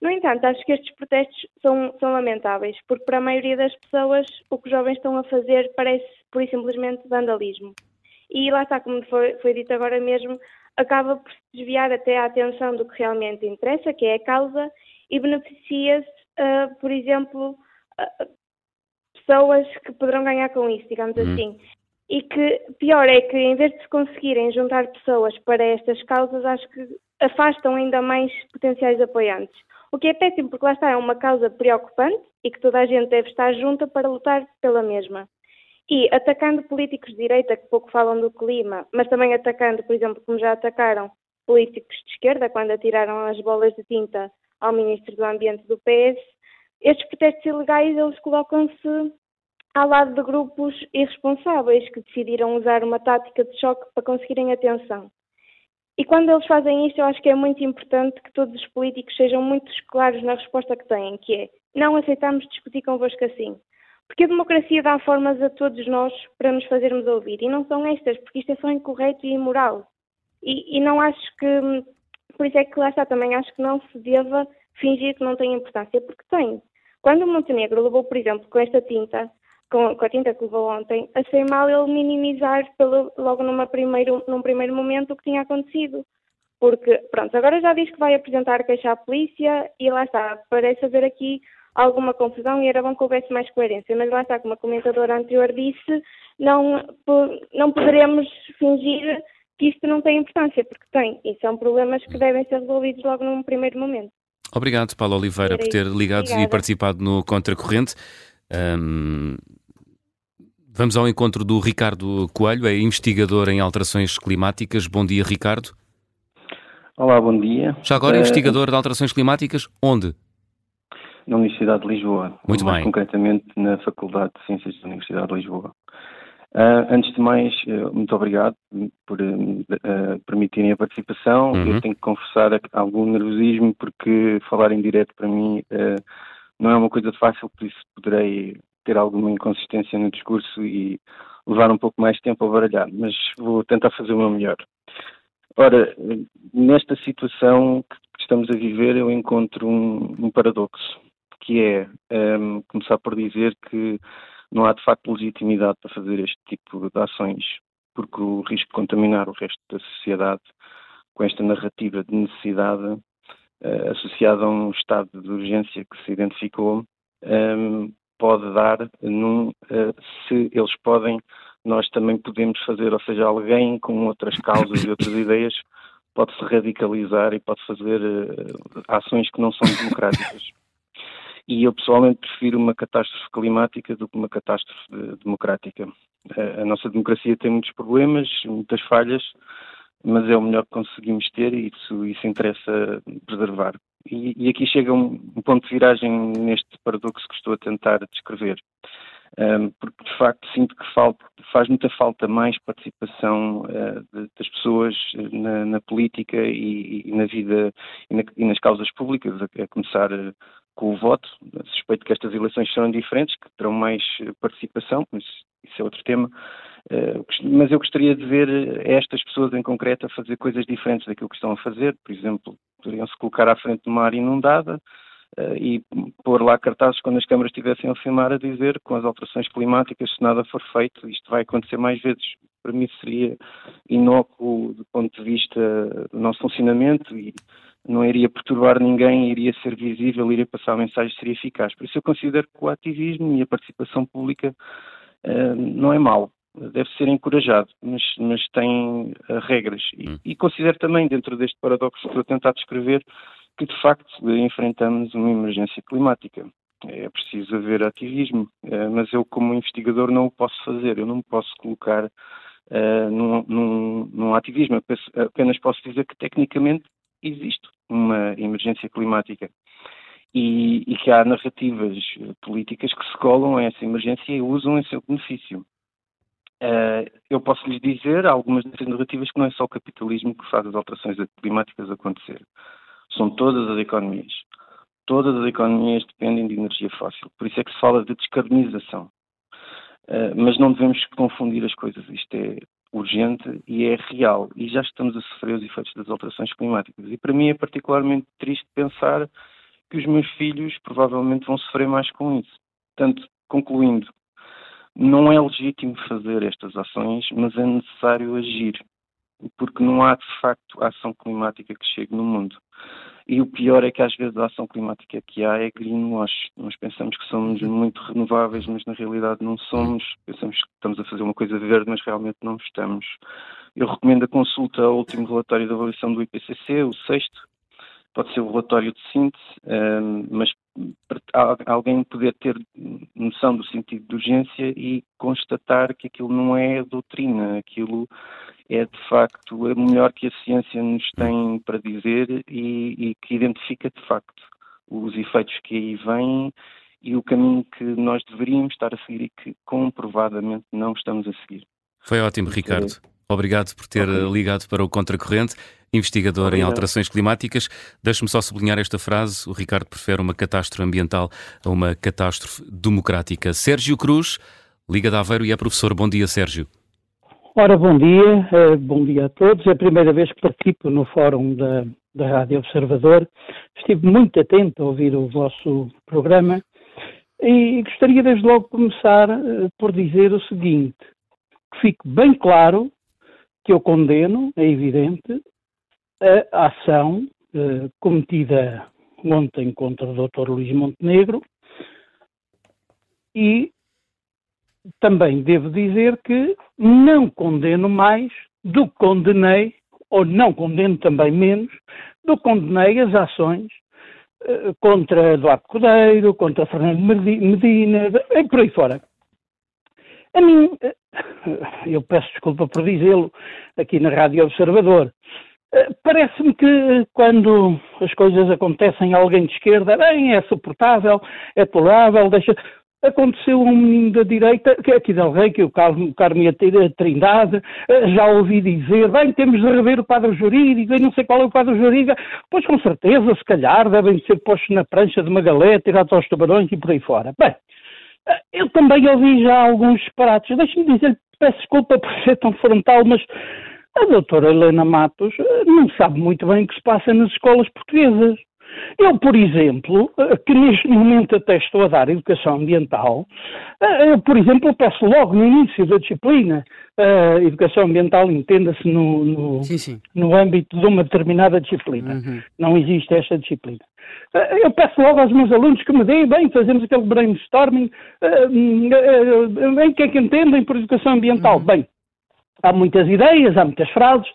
No entanto, acho que estes protestos são, são lamentáveis, porque para a maioria das pessoas o que os jovens estão a fazer parece pura e simplesmente vandalismo. E lá está, como foi, foi dito agora mesmo, acaba por se desviar até a atenção do que realmente interessa, que é a causa, e beneficia-se, uh, por exemplo, uh, pessoas que poderão ganhar com isso, digamos uhum. assim. E que pior é que em vez de se conseguirem juntar pessoas para estas causas, acho que afastam ainda mais potenciais apoiantes. O que é péssimo, porque lá está, é uma causa preocupante e que toda a gente deve estar junta para lutar pela mesma. E atacando políticos de direita que pouco falam do clima, mas também atacando, por exemplo, como já atacaram políticos de esquerda quando atiraram as bolas de tinta ao Ministro do Ambiente do PS, estes protestos ilegais eles colocam-se ao lado de grupos irresponsáveis que decidiram usar uma tática de choque para conseguirem atenção. E quando eles fazem isto, eu acho que é muito importante que todos os políticos sejam muito claros na resposta que têm, que é não aceitamos discutir convosco assim. Porque a democracia dá formas a todos nós para nos fazermos ouvir. E não são estas, porque isto é só incorreto e imoral. E, e não acho que. Por isso é que lá está também, acho que não se deva fingir que não tem importância, porque tem. Quando o Montenegro levou, por exemplo, com esta tinta, com, com a tinta que levou ontem, achei mal ele minimizar pelo, logo numa primeiro, num primeiro momento o que tinha acontecido. Porque, pronto, agora já diz que vai apresentar queixa à polícia e lá está, parece haver aqui alguma confusão e era bom que houvesse mais coerência, mas lá está, como a comentadora anterior disse, não, não poderemos fingir que isto não tem importância, porque tem, e são problemas que devem ser resolvidos logo num primeiro momento. Obrigado, Paulo Oliveira, por ter ligado Obrigada. e participado no Contracorrente. Um, vamos ao encontro do Ricardo Coelho, é investigador em alterações climáticas. Bom dia, Ricardo. Olá, bom dia. Já agora, uh, investigador de alterações climáticas, onde? Na Universidade de Lisboa. Muito mais bem. concretamente na Faculdade de Ciências da Universidade de Lisboa. Uh, antes de mais, uh, muito obrigado por uh, permitirem a participação. Uhum. Eu tenho que confessar algum nervosismo porque falar em direto para mim não é uma coisa fácil, por isso poderei ter alguma inconsistência no discurso e levar um pouco mais de tempo a baralhar, mas vou tentar fazer o meu melhor. Ora, nesta situação que estamos a viver, eu encontro um, um paradoxo, que é um, começar por dizer que não há de facto legitimidade para fazer este tipo de ações, porque o risco de contaminar o resto da sociedade com esta narrativa de necessidade uh, associada a um estado de urgência que se identificou um, pode dar num, uh, se eles podem, nós também podemos fazer, ou seja, alguém com outras causas e outras ideias pode se radicalizar e pode fazer uh, ações que não são democráticas e eu pessoalmente prefiro uma catástrofe climática do que uma catástrofe democrática. A nossa democracia tem muitos problemas, muitas falhas, mas é o melhor que conseguimos ter e isso, isso interessa preservar. E, aqui chega um, um, ponto de viragem neste paradoxo que estou a tentar descrever. Um, porque de facto sinto que falta, faz muita falta mais participação uh, de, das pessoas na, na política e, e, na vida e, na, e, nas causas públicas, a, a começar uh, com o voto. Suspeito que estas eleições serão diferentes, que terão mais eh, participação, mas isso é outro tema. Uh, mas eu gostaria de ver estas pessoas em concreto a fazer coisas diferentes daquilo que estão a fazer. Por exemplo, poderiam se colocar à frente de uma área inundada e pôr lá cartazes quando as câmaras estivessem a filmar a dizer com as alterações climáticas, se nada for feito, isto vai acontecer mais vezes. Para mim seria inócuo do ponto de vista do nosso funcionamento e não iria perturbar ninguém, iria ser visível, iria passar a mensagem, seria eficaz. Por isso eu considero que o ativismo e a participação pública uh, não é mau, deve ser encorajado, mas, mas tem uh, regras. E, hum. e, considero também, dentro deste paradoxo que estou a tentar descrever, que de facto enfrentamos uma emergência climática. É preciso haver ativismo, uh, mas eu, como investigador, não o posso fazer, eu não me posso colocar num, num, num, ativismo, apenas posso dizer que tecnicamente existe uma emergência climática e, e, que há narrativas políticas que se colam a essa emergência e usam em seu benefício. Uh, eu posso lhes dizer algumas dessas narrativas que não é só o capitalismo que faz as alterações climáticas acontecer. São todas as economias. Todas as economias dependem de energia fóssil. Por isso é que se fala de descarbonização. Uh, mas não devemos confundir as coisas. Isto é urgente e é real. E já estamos a sofrer os efeitos das alterações climáticas. E para mim é particularmente triste pensar que os meus filhos provavelmente vão sofrer mais com isso. Portanto, concluindo, não é legítimo fazer estas ações, mas é necessário agir, porque não há de facto ação climática que chegue no mundo. E o pior é que às vezes a ação climática que há é greenwash. Nós pensamos que somos muito renováveis, mas na realidade não somos. Pensamos que estamos a fazer uma coisa verde, mas realmente não estamos. Eu recomendo a consulta ao último relatório de avaliação do IPCC, o sexto, pode ser o relatório de síntese, mas alguém poder ter noção do sentido de urgência e constatar que aquilo não é doutrina, aquilo é de facto o melhor que a ciência nos tem para dizer e, e que identifica de facto os efeitos que aí vêm e o caminho que nós deveríamos estar a seguir e que comprovadamente não estamos a seguir. Foi ótimo, Ricardo. Obrigado por ter okay. ligado para o Contracorrente, investigador Obrigado. em alterações climáticas. Deixe-me só sublinhar esta frase: o Ricardo prefere uma catástrofe ambiental a uma catástrofe democrática. Sérgio Cruz, Liga de Aveiro e é professor. Bom dia, Sérgio. Ora, bom dia, uh, bom dia a todos. É a primeira vez que participo no fórum da, da Rádio Observador. Estive muito atento a ouvir o vosso programa e gostaria desde logo de começar uh, por dizer o seguinte, que fique bem claro que eu condeno, é evidente, a ação uh, cometida ontem contra o Dr. Luís Montenegro e também devo dizer que não condeno mais do que condenei, ou não condeno também menos, do que condenei as ações uh, contra Eduardo Cordeiro, contra Fernando Medina, e por aí fora. A mim, uh, eu peço desculpa por dizê-lo aqui na Rádio Observador, uh, Parece-me que quando as coisas acontecem a alguém de esquerda, bem, é suportável, é tolerável, deixa aconteceu um menino da direita, que é aqui del Rei, que é o Carmo, Carmo a Trindade, eh, já ouvi dizer, bem, temos de rever o quadro jurídico, e não sei qual é o quadro jurídico, pois com certeza, se calhar, devem ser postos na prancha de uma galé, tirados aos tubarões e por aí fora. Bem, eh, eu também ouvi já alguns disparates, deixe-me dizer, peço desculpa por ser tão frontal, mas a doutora Helena Matos eh, não sabe muito bem o que se passa nas escolas portuguesas. Eu, por exemplo, eh, que neste momento até estou a dar educação ambiental, eh, eu, por exemplo, peço logo no início da disciplina, a educação ambiental entenda-se no, no, no, âmbito de uma determinada disciplina. Uhum. Não existe esta disciplina. Eh, eu peço logo aos meus alunos que me deem, bem, fazemos aquele brainstorming, bem, que é que entendem por educação ambiental? Uhum. Bem, há muitas ideias, há muitas frases,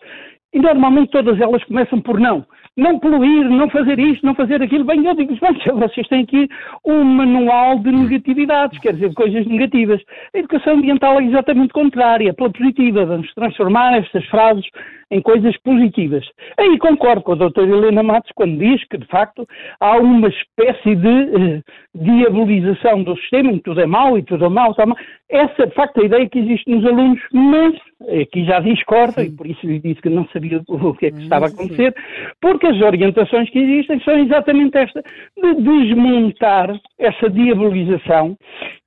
e normalmente todas elas começam por não não poluir, não fazer isto, não fazer aquilo. Bem, eu digo, <laughs> bem, vocês têm aqui um manual de negatividades, quer dizer, coisas negativas. A educação ambiental é exatamente contrária, pela positiva. Vamos transformar estas frases em coisas positivas. Aí concordo com a doutora Helena Matos quando diz que, de facto, há uma espécie de uh, diabolização do sistema, em que tudo é mau e tudo é mau, está mau. Essa, de facto, a ideia que existe nos alunos, mas aqui já discorda, e por isso lhe disse que não sabia o que é que estava a acontecer, porque as orientações que existem são exatamente esta, de desmontar essa diabolização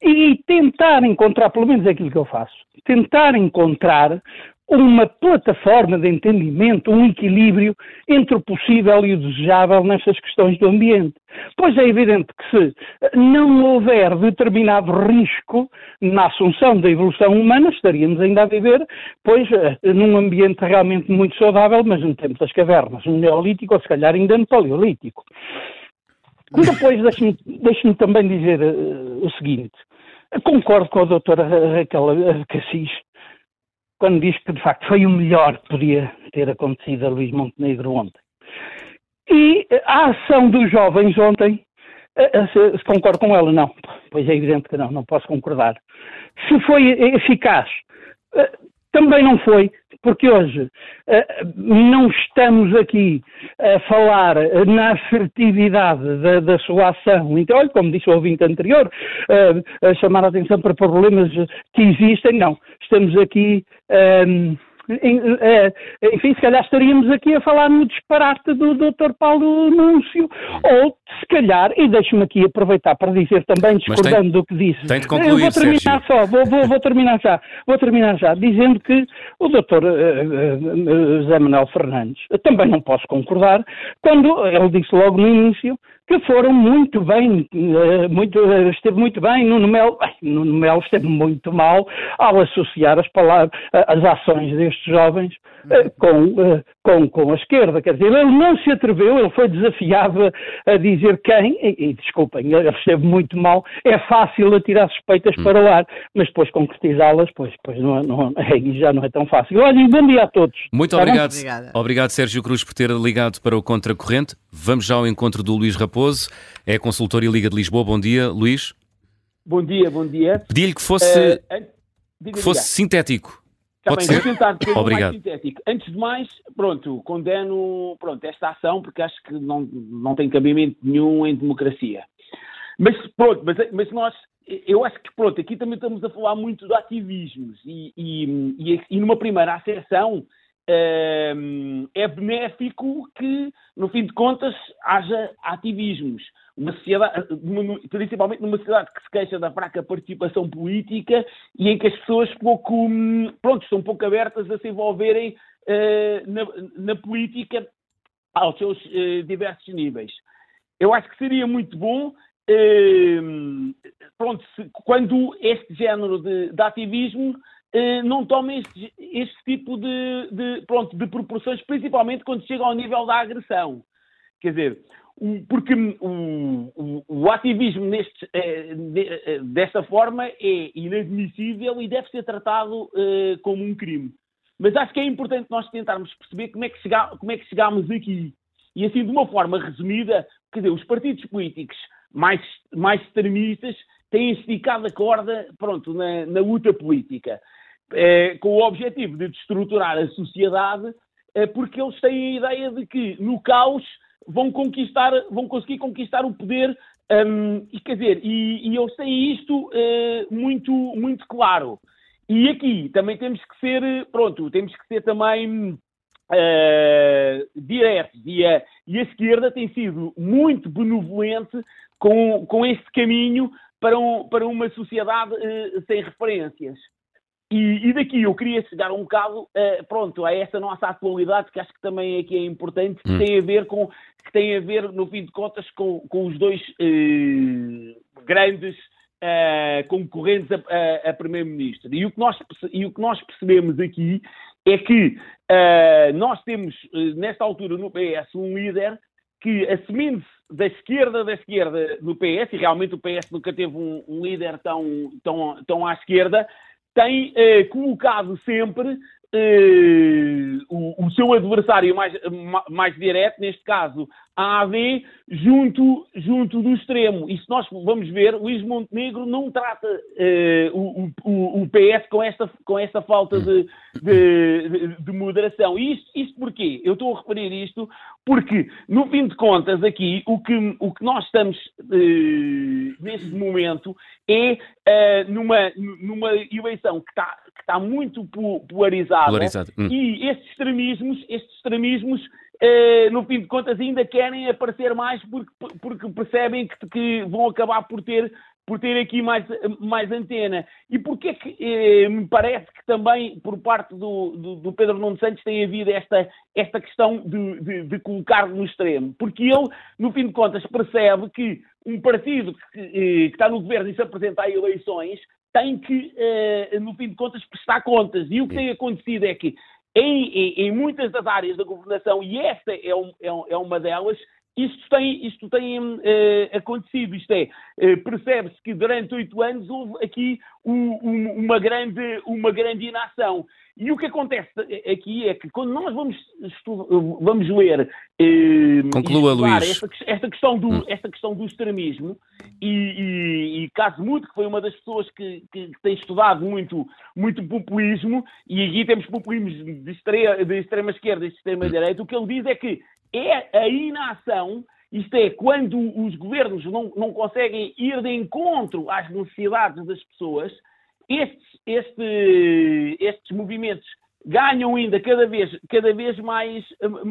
e tentar encontrar, pelo menos é aquilo que eu faço, tentar encontrar uma plataforma de entendimento, um equilíbrio entre o possível e o desejável nestas questões do ambiente. Pois é evidente que se não houver determinado risco na assunção da evolução humana, estaríamos ainda a viver, pois, eh, num ambiente realmente muito saudável, mas no tempo das cavernas, no Neolítico ou se calhar ainda no Paleolítico. <laughs> Depois, deixe-me deixe também dizer uh, o seguinte. Concordo com a doutora Raquel Cassis quando diz que de facto foi o melhor que podia ter acontecido a Luís Montenegro ontem. E a ação dos jovens ontem, eh, eh, se, se concordo com ela, não. Pois é evidente que não, não posso concordar. Se foi eficaz, eh, também não foi, porque hoje uh, não estamos aqui a falar na assertividade da, da, sua ação. Então, olha, como disse o ouvinte anterior, uh, a chamar a atenção para problemas que existem, não. Estamos aqui. Uh, eh, enfim, se calhar estaríamos aqui a falar no disparate do Dr. Paulo Núncio, ou se calhar, e deixe-me aqui aproveitar para dizer também, discordando tem, do que disse, tem de concluir, eu vou terminar Sérgio. só, vou, vou, vou, terminar já, vou terminar já, dizendo que o Dr. Uh, uh, José Manuel Fernandes, também não posso concordar, quando ele disse logo no início que foram muito bem, eh, muito, eh, esteve muito bem, Nuno Melo, Nuno Melo esteve muito mal ao associar as palavras, eh, as ações destes jovens com, com, com a esquerda, quer dizer, ele não se atreveu, ele foi desafiado a dizer quem, e, e desculpem, ele esteve muito mal, é fácil atirar suspeitas hum. para o ar, mas depois concretizá-las, pois, pois não, não, aí já não é tão fácil. Olha, e bom dia a todos. Muito obrigado. Obrigado, Sérgio Cruz, por ter ligado para o Contracorrente. Vamos já ao encontro do Luís Raposo. Raposo, é consultor e Liga de Lisboa. Bom dia, Luís. Bom dia, bom dia. Pedi-lhe que fosse, uh, que fosse sintético. Pode Também ser. vou tentar ser Obrigado. mais sintético. Antes de mais, pronto, condeno pronto, esta ação porque acho que não, não tem cabimento nenhum em democracia. Mas pronto, mas, mas nós, eu acho que pronto, aqui também estamos a falar muito de ativismos e, e, e, e numa primeira acessão hum, é benéfico que, no fim de contas, haja ativismos. Uma sociedade, principalmente numa sociedade que se queixa da fraca participação política e em que as pessoas pouco, hum, pronto, pouco abertas a se envolverem eh, na, na política aos seus eh, diversos níveis. Eu acho que seria muito bom eh, pronto, se- quando este género de, de ativismo eh, não toma este, este tipo de, de, pronto, de proporções, principalmente quando chega ao nível da agressão. Quer dizer, porque o, o- o ativismo neste, eh, de- eh, forma é inadmissível e deve ser tratado eh, como um crime. Mas acho que é importante nós tentarmos perceber como é que, chega, como é que chegámos aqui. E assim, de uma forma resumida, quer dizer, os partidos políticos mais, mais extremistas têm esticado a corda pronto, na, na luta política, eh, com o objetivo de destruturar a sociedade, eh, porque eles têm a ideia de que no caos vão conquistar, vão conseguir conquistar o poder, hum, e quer dizer, e, e eles têm isto eh, muito, muito claro. E aqui também temos que ser, pronto, temos que ser também eh, diretos. E a, e a esquerda tem sido muito benevolente com, com este caminho para, um- para uma sociedade eh, sem referências. E, e daqui eu queria chegar um bocado, eh, pronto, a essa nossa atualidade, que acho que também aqui é importante, que Hum. tem a ver com, que tem a ver, no fim de contas, com, com os dois eh, grandes eh, concorrentes a, a- a primeiro-ministro. E, o que nós e o que nós percebemos aqui é que nós temos, nesta altura no PS, um líder que, assumindo-se da esquerda da esquerda no PS, e realmente o PS nunca teve um, um líder tão, tão, tão à esquerda, tem eh, colocado sempre eh, o, o seu adversário mais, ma- mais direto, neste caso a AD, junto, junto do extremo. E se nós vamos ver, Luís Montenegro não trata eh, o, o- o PS com esta, com esta falta de, de- de- de moderação. E isto, isto porquê? Eu estou a referir isto porque, no fim de contas, aqui, o que, o que nós estamos eh, neste momento é eh, numa, numa eleição que está, que está muito po- polarizada. Polarizado. Hum. E estes extremismos, estes extremismos, eh, no fim de contas, ainda querem aparecer mais porque, porque percebem que, que vão acabar por ter, por ter aqui mais, mais antena. E porquê que eh, me parece que também, por parte do, do, do Pedro Nuno Santos, tem havido esta, esta questão de, de, de colocar no extremo? Porque ele, no fim de contas, percebe que um partido que, eh, que está no governo e se apresenta a eleições tem que, eh, no fim de contas, prestar contas. E o que tem acontecido é que em, em- em muitas das áreas da governação, e esta é, um- é um- é uma delas, isto tem, isto tem eh, acontecido. Isto é, eh, percebe-se que durante oito anos houve aqui um- um- uma, grande, uma grande inação. E o que acontece aqui é que quando nós vamos, vamos ler eh, Conclua, Luís. esta, esta questão do, Hum. esta questão do extremismo, e, e, e que foi uma das pessoas que, que- que tem estudado muito, muito populismo, e aqui temos populismos de, extre- de extrema esquerda e de extrema direita, o que ele diz é que é a inação, isto é, quando os governos não, não conseguem ir de encontro às necessidades das pessoas, estes, este- estes movimentos ganham ainda cada vez, cada vez mais,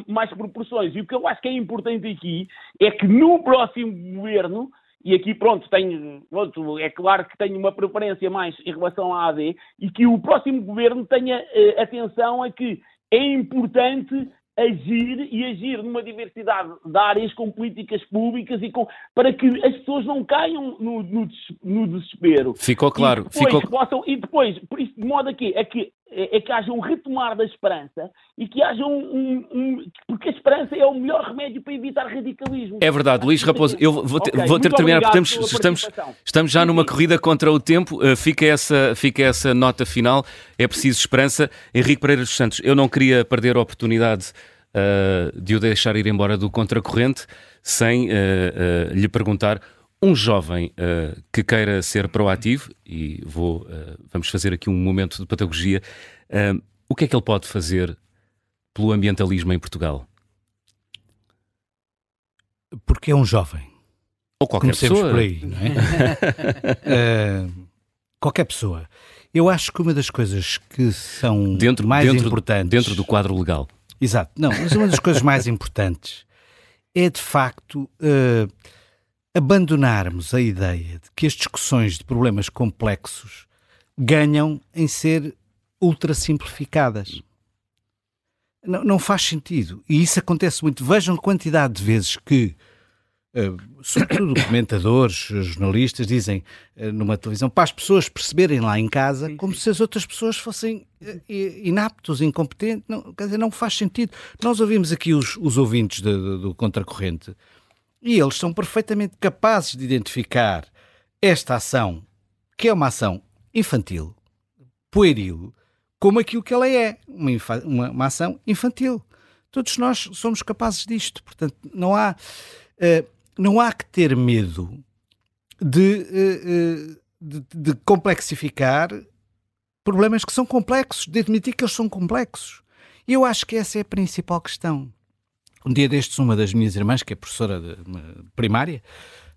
mais proporções. E o que eu acho que é importante aqui é que no próximo governo, e aqui pronto, tenho, pronto, é claro que tenho uma preferência mais em relação à AD, e que o próximo governo tenha eh, atenção a que é importante agir e agir numa diversidade de áreas com políticas públicas e com, para que as pessoas não caiam no, no no desespero. Ficou claro. E depois, Ficou... possam, e depois, por isso, de modo a quê? É que, é, é que haja um retomar da esperança e que haja um, um- um- Porque a esperança é o melhor remédio para evitar radicalismo. É verdade, Luís Raposo. Eu vou ter, Ok, vou ter de terminar, porque estamos, estamos, estamos já numa corrida contra o tempo. Uh, fica, essa, fica essa nota final. É preciso esperança. Henrique Pereira dos Santos, eu não queria perder a oportunidade uh, de o deixar ir embora do contracorrente sem uh, lhe perguntar Um jovem uh, que queira ser proativo, e vou, uh, vamos fazer aqui um momento de pedagogia, uh, o que é que ele pode fazer pelo ambientalismo em Portugal? Porque é um jovem. Ou qualquer Comecemos pessoa. por aí, não é? <laughs> qualquer pessoa. Eu acho que uma das coisas que são dentro, mais dentro, importantes. Dentro do quadro legal. Exato. Não, mas uma das coisas mais <laughs> importantes é de facto abandonarmos a ideia de que as discussões de problemas complexos ganham em ser ultra simplificadas. Não, não faz sentido. E isso acontece muito. Vejam a quantidade de vezes que Uh, sobretudo comentadores, jornalistas, dizem uh, numa televisão para as pessoas perceberem lá em casa como se as outras pessoas fossem uh, inaptos, incompetentes. Não, quer dizer, não faz sentido. Nós ouvimos aqui os, os ouvintes de, de, do Contracorrente e eles são perfeitamente capazes de identificar esta ação, que é uma ação infantil, pueril, como aquilo que ela é, uma, uma, uma ação infantil. Todos nós somos capazes disto. Portanto, não há. Uh, não há que ter medo de, eh, de, de, complexificar problemas que são complexos, de admitir que eles são complexos. Eu acho que essa é a principal questão. Um dia destes, uma das minhas irmãs, que é professora de primária,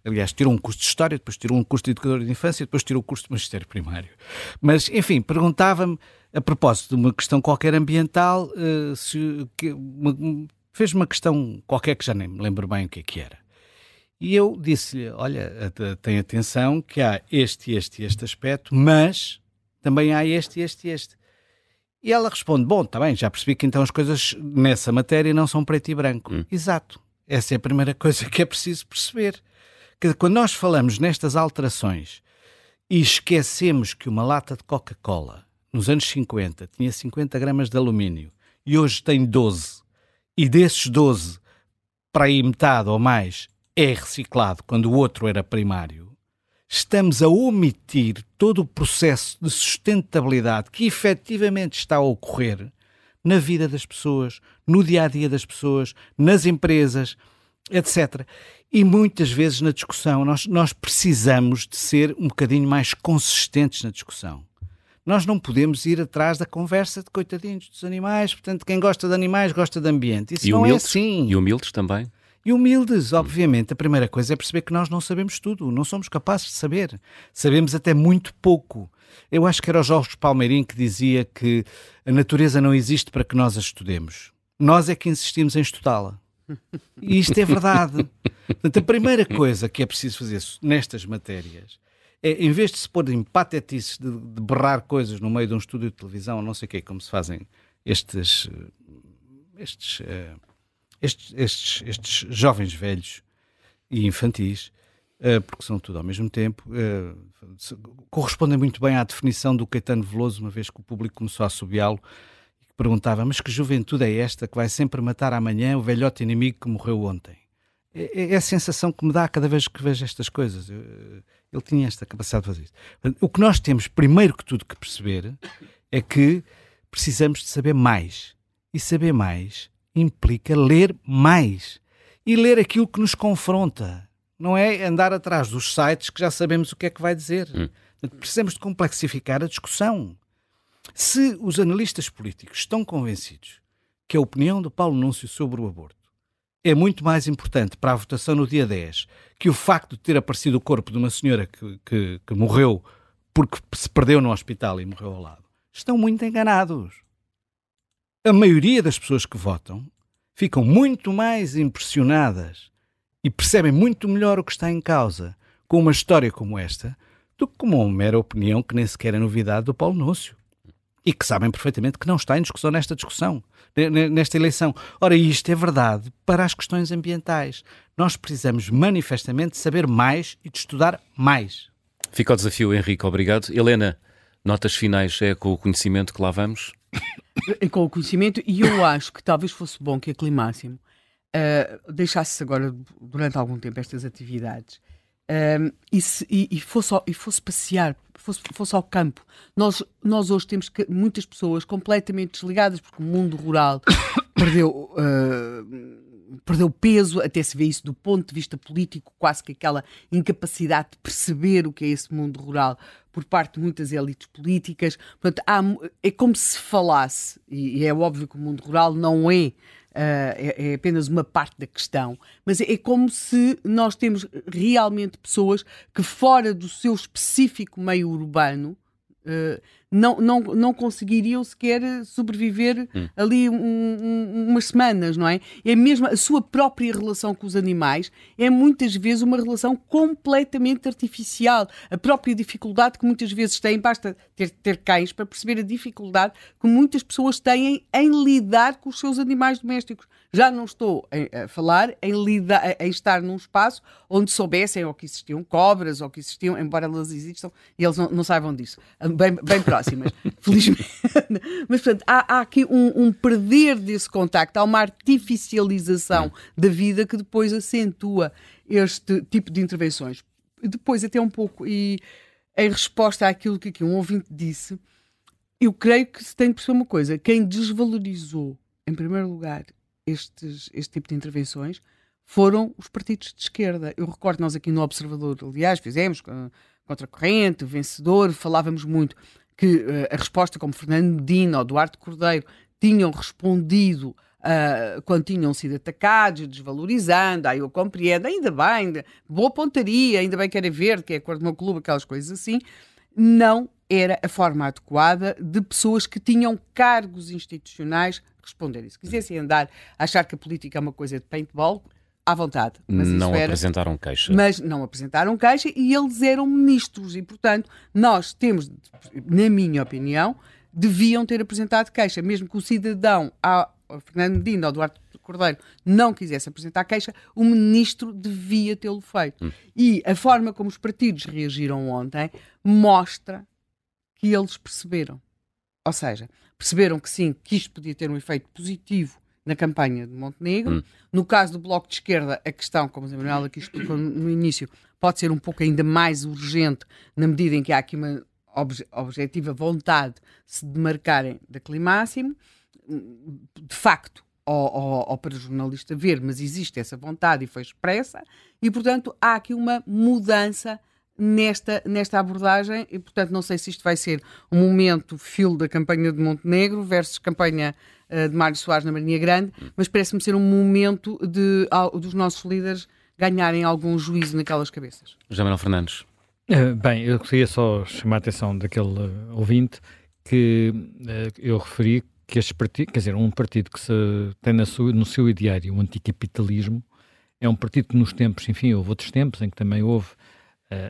aliás, tirou um curso de História, depois tirou um curso de Educadora de Infância, depois tirou o curso de Magistério Primário. Mas, enfim, perguntava-me, a propósito de uma questão qualquer ambiental, uh, se, que, uma, fez uma questão qualquer que já nem me lembro bem o que é que era. E eu disse-lhe: Olha, tem atenção que há este, este e este aspecto, mas também há este, este e este. E ela responde: Bom, está bem, já percebi que então as coisas nessa matéria não são preto e branco. Hum. Exato. Essa é a primeira coisa que é preciso perceber. Que quando nós falamos nestas alterações e esquecemos que uma lata de Coca-Cola nos anos 50 tinha 50 gramas de alumínio e hoje tem 12, e desses 12, para aí metade ou mais é reciclado quando o outro era primário, estamos a omitir todo o processo de sustentabilidade que efetivamente está a ocorrer na vida das pessoas, no dia a dia das pessoas, nas empresas, etc. E muitas vezes na discussão nós, nós precisamos de ser um bocadinho mais consistentes na discussão. Nós não podemos ir atrás da conversa de coitadinhos dos animais, portanto, quem gosta de animais gosta de ambiente. Isso e não humildes, é assim. E humildes também. E humildes, obviamente. A primeira coisa é perceber que nós não sabemos tudo, não somos capazes de saber. Sabemos até muito pouco. Eu acho que era o Jorge Palmeirim que dizia que a natureza não existe para que nós a estudemos. Nós é que insistimos em estudá-la. E isto é verdade. Portanto, a primeira coisa que é preciso fazer nestas matérias é, em vez de se pôr em patetices de, de berrar coisas no meio de um estúdio de televisão, não sei o quê, como se fazem estes, estes uh, estes, estes, estes jovens velhos e infantis, uh, porque são tudo ao mesmo tempo, uh, correspondem muito bem à definição do Caetano Veloso, uma vez que o público começou a assobiá-lo e perguntava: Mas que juventude é esta que vai sempre matar amanhã o velhote inimigo que morreu ontem? É, é, é a sensação que me dá cada vez que vejo estas coisas. Ele tinha esta capacidade de fazer isso. O que nós temos, primeiro que tudo, que perceber é que precisamos de saber mais. E saber mais implica ler mais e ler aquilo que nos confronta. Não é andar atrás dos sites que já sabemos o que é que vai dizer. Hum. Precisamos de complexificar a discussão. Se os analistas políticos estão convencidos que a opinião do Paulo Núncio sobre o aborto é muito mais importante para a votação no dia 10 que o facto de ter aparecido o corpo de uma senhora que, que, que morreu porque se perdeu no hospital e morreu ao lado, estão muito enganados a maioria das pessoas que votam ficam muito mais impressionadas e percebem muito melhor o que está em causa com uma história como esta do que com uma mera opinião que nem sequer é novidade do Paulo Núncio. E que sabem perfeitamente que não está em discussão nesta discussão, nesta eleição. Ora, isto é verdade para as questões ambientais. Nós precisamos manifestamente saber mais e de estudar mais. Fica o desafio, Henrique. Obrigado. Helena, notas finais é com o conhecimento que lá vamos? <coughs> com o conhecimento, e eu acho que talvez fosse bom que a Climáximo uh, deixasse agora, durante algum tempo, estas atividades uh, e, se, e, e, fosse, e fosse passear, fosse, fosse ao campo. Nós, nós hoje temos que, muitas pessoas completamente desligadas, porque o mundo rural <coughs> perdeu. Uh, perdeu peso, até se vê isso do ponto de vista político, quase que aquela incapacidade de perceber o que é esse mundo rural por parte de muitas elites políticas. Portanto, há, é como se falasse, e, é óbvio que o mundo rural não é Uh, é, é, apenas uma parte da questão, mas é, é, como se nós temos realmente pessoas que, fora do seu específico meio urbano, uh, não, não, não conseguiriam sequer sobreviver hum. ali um, um, umas semanas, não é? É mesmo a sua própria relação com os animais é muitas vezes uma relação completamente artificial. A própria dificuldade que muitas vezes têm, basta ter, ter cães para perceber a dificuldade que muitas pessoas têm em lidar com os seus animais domésticos. Já não estou a, a falar em, lidar, em estar num espaço onde soubessem ou que existiam cobras ou que existiam, embora elas existam e eles não, não saibam disso. Bem, bem próximas, <laughs> felizmente. Mas, portanto, há, há aqui um, um, perder desse contacto, há uma artificialização da vida que depois acentua este tipo de intervenções. Depois, até um pouco, e em resposta àquilo que aqui um ouvinte disse, eu creio que se tem de perceber uma coisa: quem desvalorizou, em primeiro lugar, estes, este tipo de intervenções foram os partidos de esquerda. Eu recordo, nós aqui no Observador, aliás, fizemos contra a corrente, vencedor, falávamos muito que uh, a resposta como Fernando Medina ou Duarte Cordeiro tinham respondido uh, quando tinham sido atacados, desvalorizando, aí eu compreendo, ainda bem, ainda, boa pontaria, ainda bem que era verde, que é a cor do meu clube, aquelas coisas assim, não era a forma adequada de pessoas que tinham cargos institucionais responderem. Se quisessem andar a achar que a política é uma coisa de paintball, à vontade. Mas não era, apresentaram queixa. Mas não apresentaram queixa e eles eram ministros e, portanto, nós temos, na minha opinião, deviam ter apresentado queixa, mesmo que o cidadão, a Fernando Medina ou Duarte Cordeiro, não quisesse apresentar queixa, o ministro devia tê-lo feito. Hum. E a forma como os partidos reagiram ontem mostra que eles perceberam. Ou seja, perceberam que sim, que isto podia ter um efeito positivo na campanha de Montenegro. Hum. No caso do Bloco de Esquerda, a questão, como a Manuela aqui explicou no início, pode ser um pouco ainda mais urgente na medida em que há aqui uma obje objetiva vontade de se demarcarem daquele máximo. De facto, ou, ou, ou, para o jornalista ver, mas existe essa vontade e foi expressa, e portanto há aqui uma mudança nesta, nesta abordagem, e portanto não sei se isto vai ser um momento filo da campanha de Montenegro versus campanha uh, de Mário Soares na Marinha Grande, mas parece-me ser um momento de, uh, dos nossos líderes ganharem algum juízo naquelas cabeças. José Manuel Fernandes. Uh, bem, eu queria só chamar a atenção daquele ouvinte que eu referi que este partido, quer dizer, um partido que se tem na sua, no seu ideário o anticapitalismo, é um partido que nos tempos, enfim, houve outros tempos em que também houve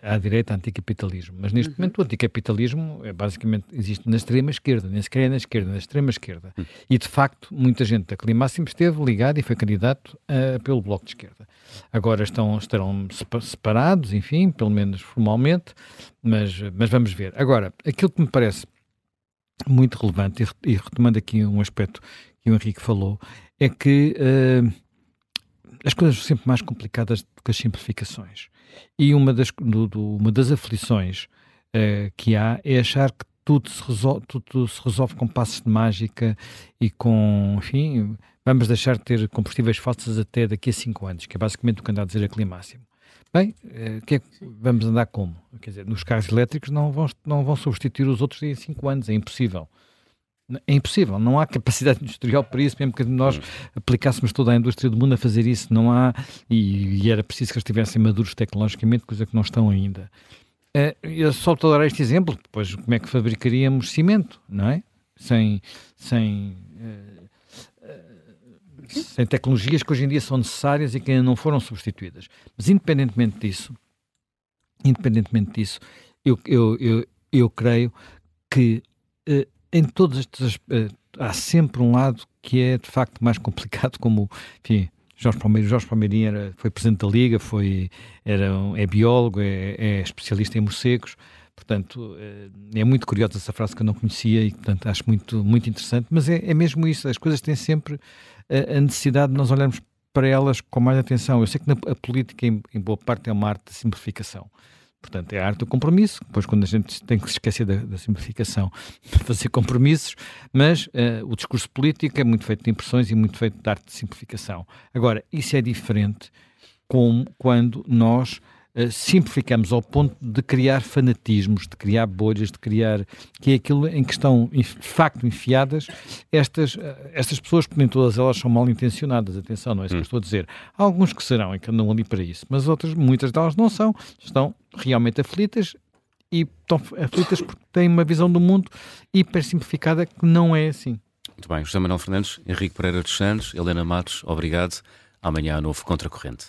à direita anticapitalismo. Mas neste uhum. momento o anticapitalismo é, basicamente existe na extrema esquerda, nem sequer é na esquerda, na extrema esquerda. Uhum. E de facto muita gente da Climáximo esteve ligada e foi candidato uh, pelo Bloco de Esquerda. Agora estão, estarão separados, enfim, pelo menos formalmente, mas, mas vamos ver. Agora, aquilo que me parece muito relevante, e, retomando aqui um aspecto que o Henrique falou, é que uh, as coisas são sempre mais complicadas do que as simplificações. E uma das, do, do, uma das aflições uh, que há é achar que tudo se, resolve, tudo, se resolve com passos de mágica e com, enfim, vamos deixar de ter combustíveis fósseis até daqui a 5 anos, que é basicamente o que anda a dizer a Climáximo. Bem, uh, que é, vamos andar como? Quer dizer, nos carros elétricos não vão, não vão substituir os outros em 5 anos, é impossível. É impossível, não há capacidade <laughs> industrial para isso, mesmo que nós hum. aplicássemos toda a indústria do mundo a fazer isso, não há, e, e era preciso que eles estivessem maduros tecnologicamente, coisa que não estão ainda. Uh, eu só estou a dar este exemplo, depois como é que fabricaríamos cimento, não é? Sem, sem, uh, uh, sem tecnologias que hoje em dia são necessárias e que ainda não foram substituídas. Mas independentemente disso, independentemente disso, eu, eu, eu, eu creio que em todos estes uh, há sempre um lado que é de facto mais <laughs> complicado, como enfim, Jorge Jorge Palmeirinho era, foi presidente da Liga, foi, era, é biólogo, é, é especialista em morcegos, portanto eh, é muito curiosa essa frase que eu não conhecia e portanto acho muito, muito interessante, mas é, é mesmo isso, as coisas têm sempre a, a necessidade de nós olharmos para elas com mais atenção. Eu sei que na, a política em, em boa parte é uma arte de simplificação, Portanto, é a arte do compromisso. Depois, quando a gente tem que se esquecer da, da simplificação, <laughs> fazer compromissos, mas uh, o discurso político é muito feito de impressões e muito feito de arte de simplificação. Agora, isso é diferente com, quando nós simplificamos ao ponto de criar fanatismos, de criar bolhas, de criar. que é aquilo em que estão, de facto, enfiadas estas, uh, estas pessoas, porque nem todas elas são mal intencionadas. Atenção, não é isso hum. que eu estou a dizer. Há alguns que serão e que andam ali para isso, mas outras, muitas delas não são, estão realmente aflitas e estão aflitas porque têm uma visão do mundo hiper simplificada que não é assim. Muito bem, José Manuel Fernandes, Henrique Pereira dos Santos, Helena Matos, obrigado. Amanhã, novo Contracorrente.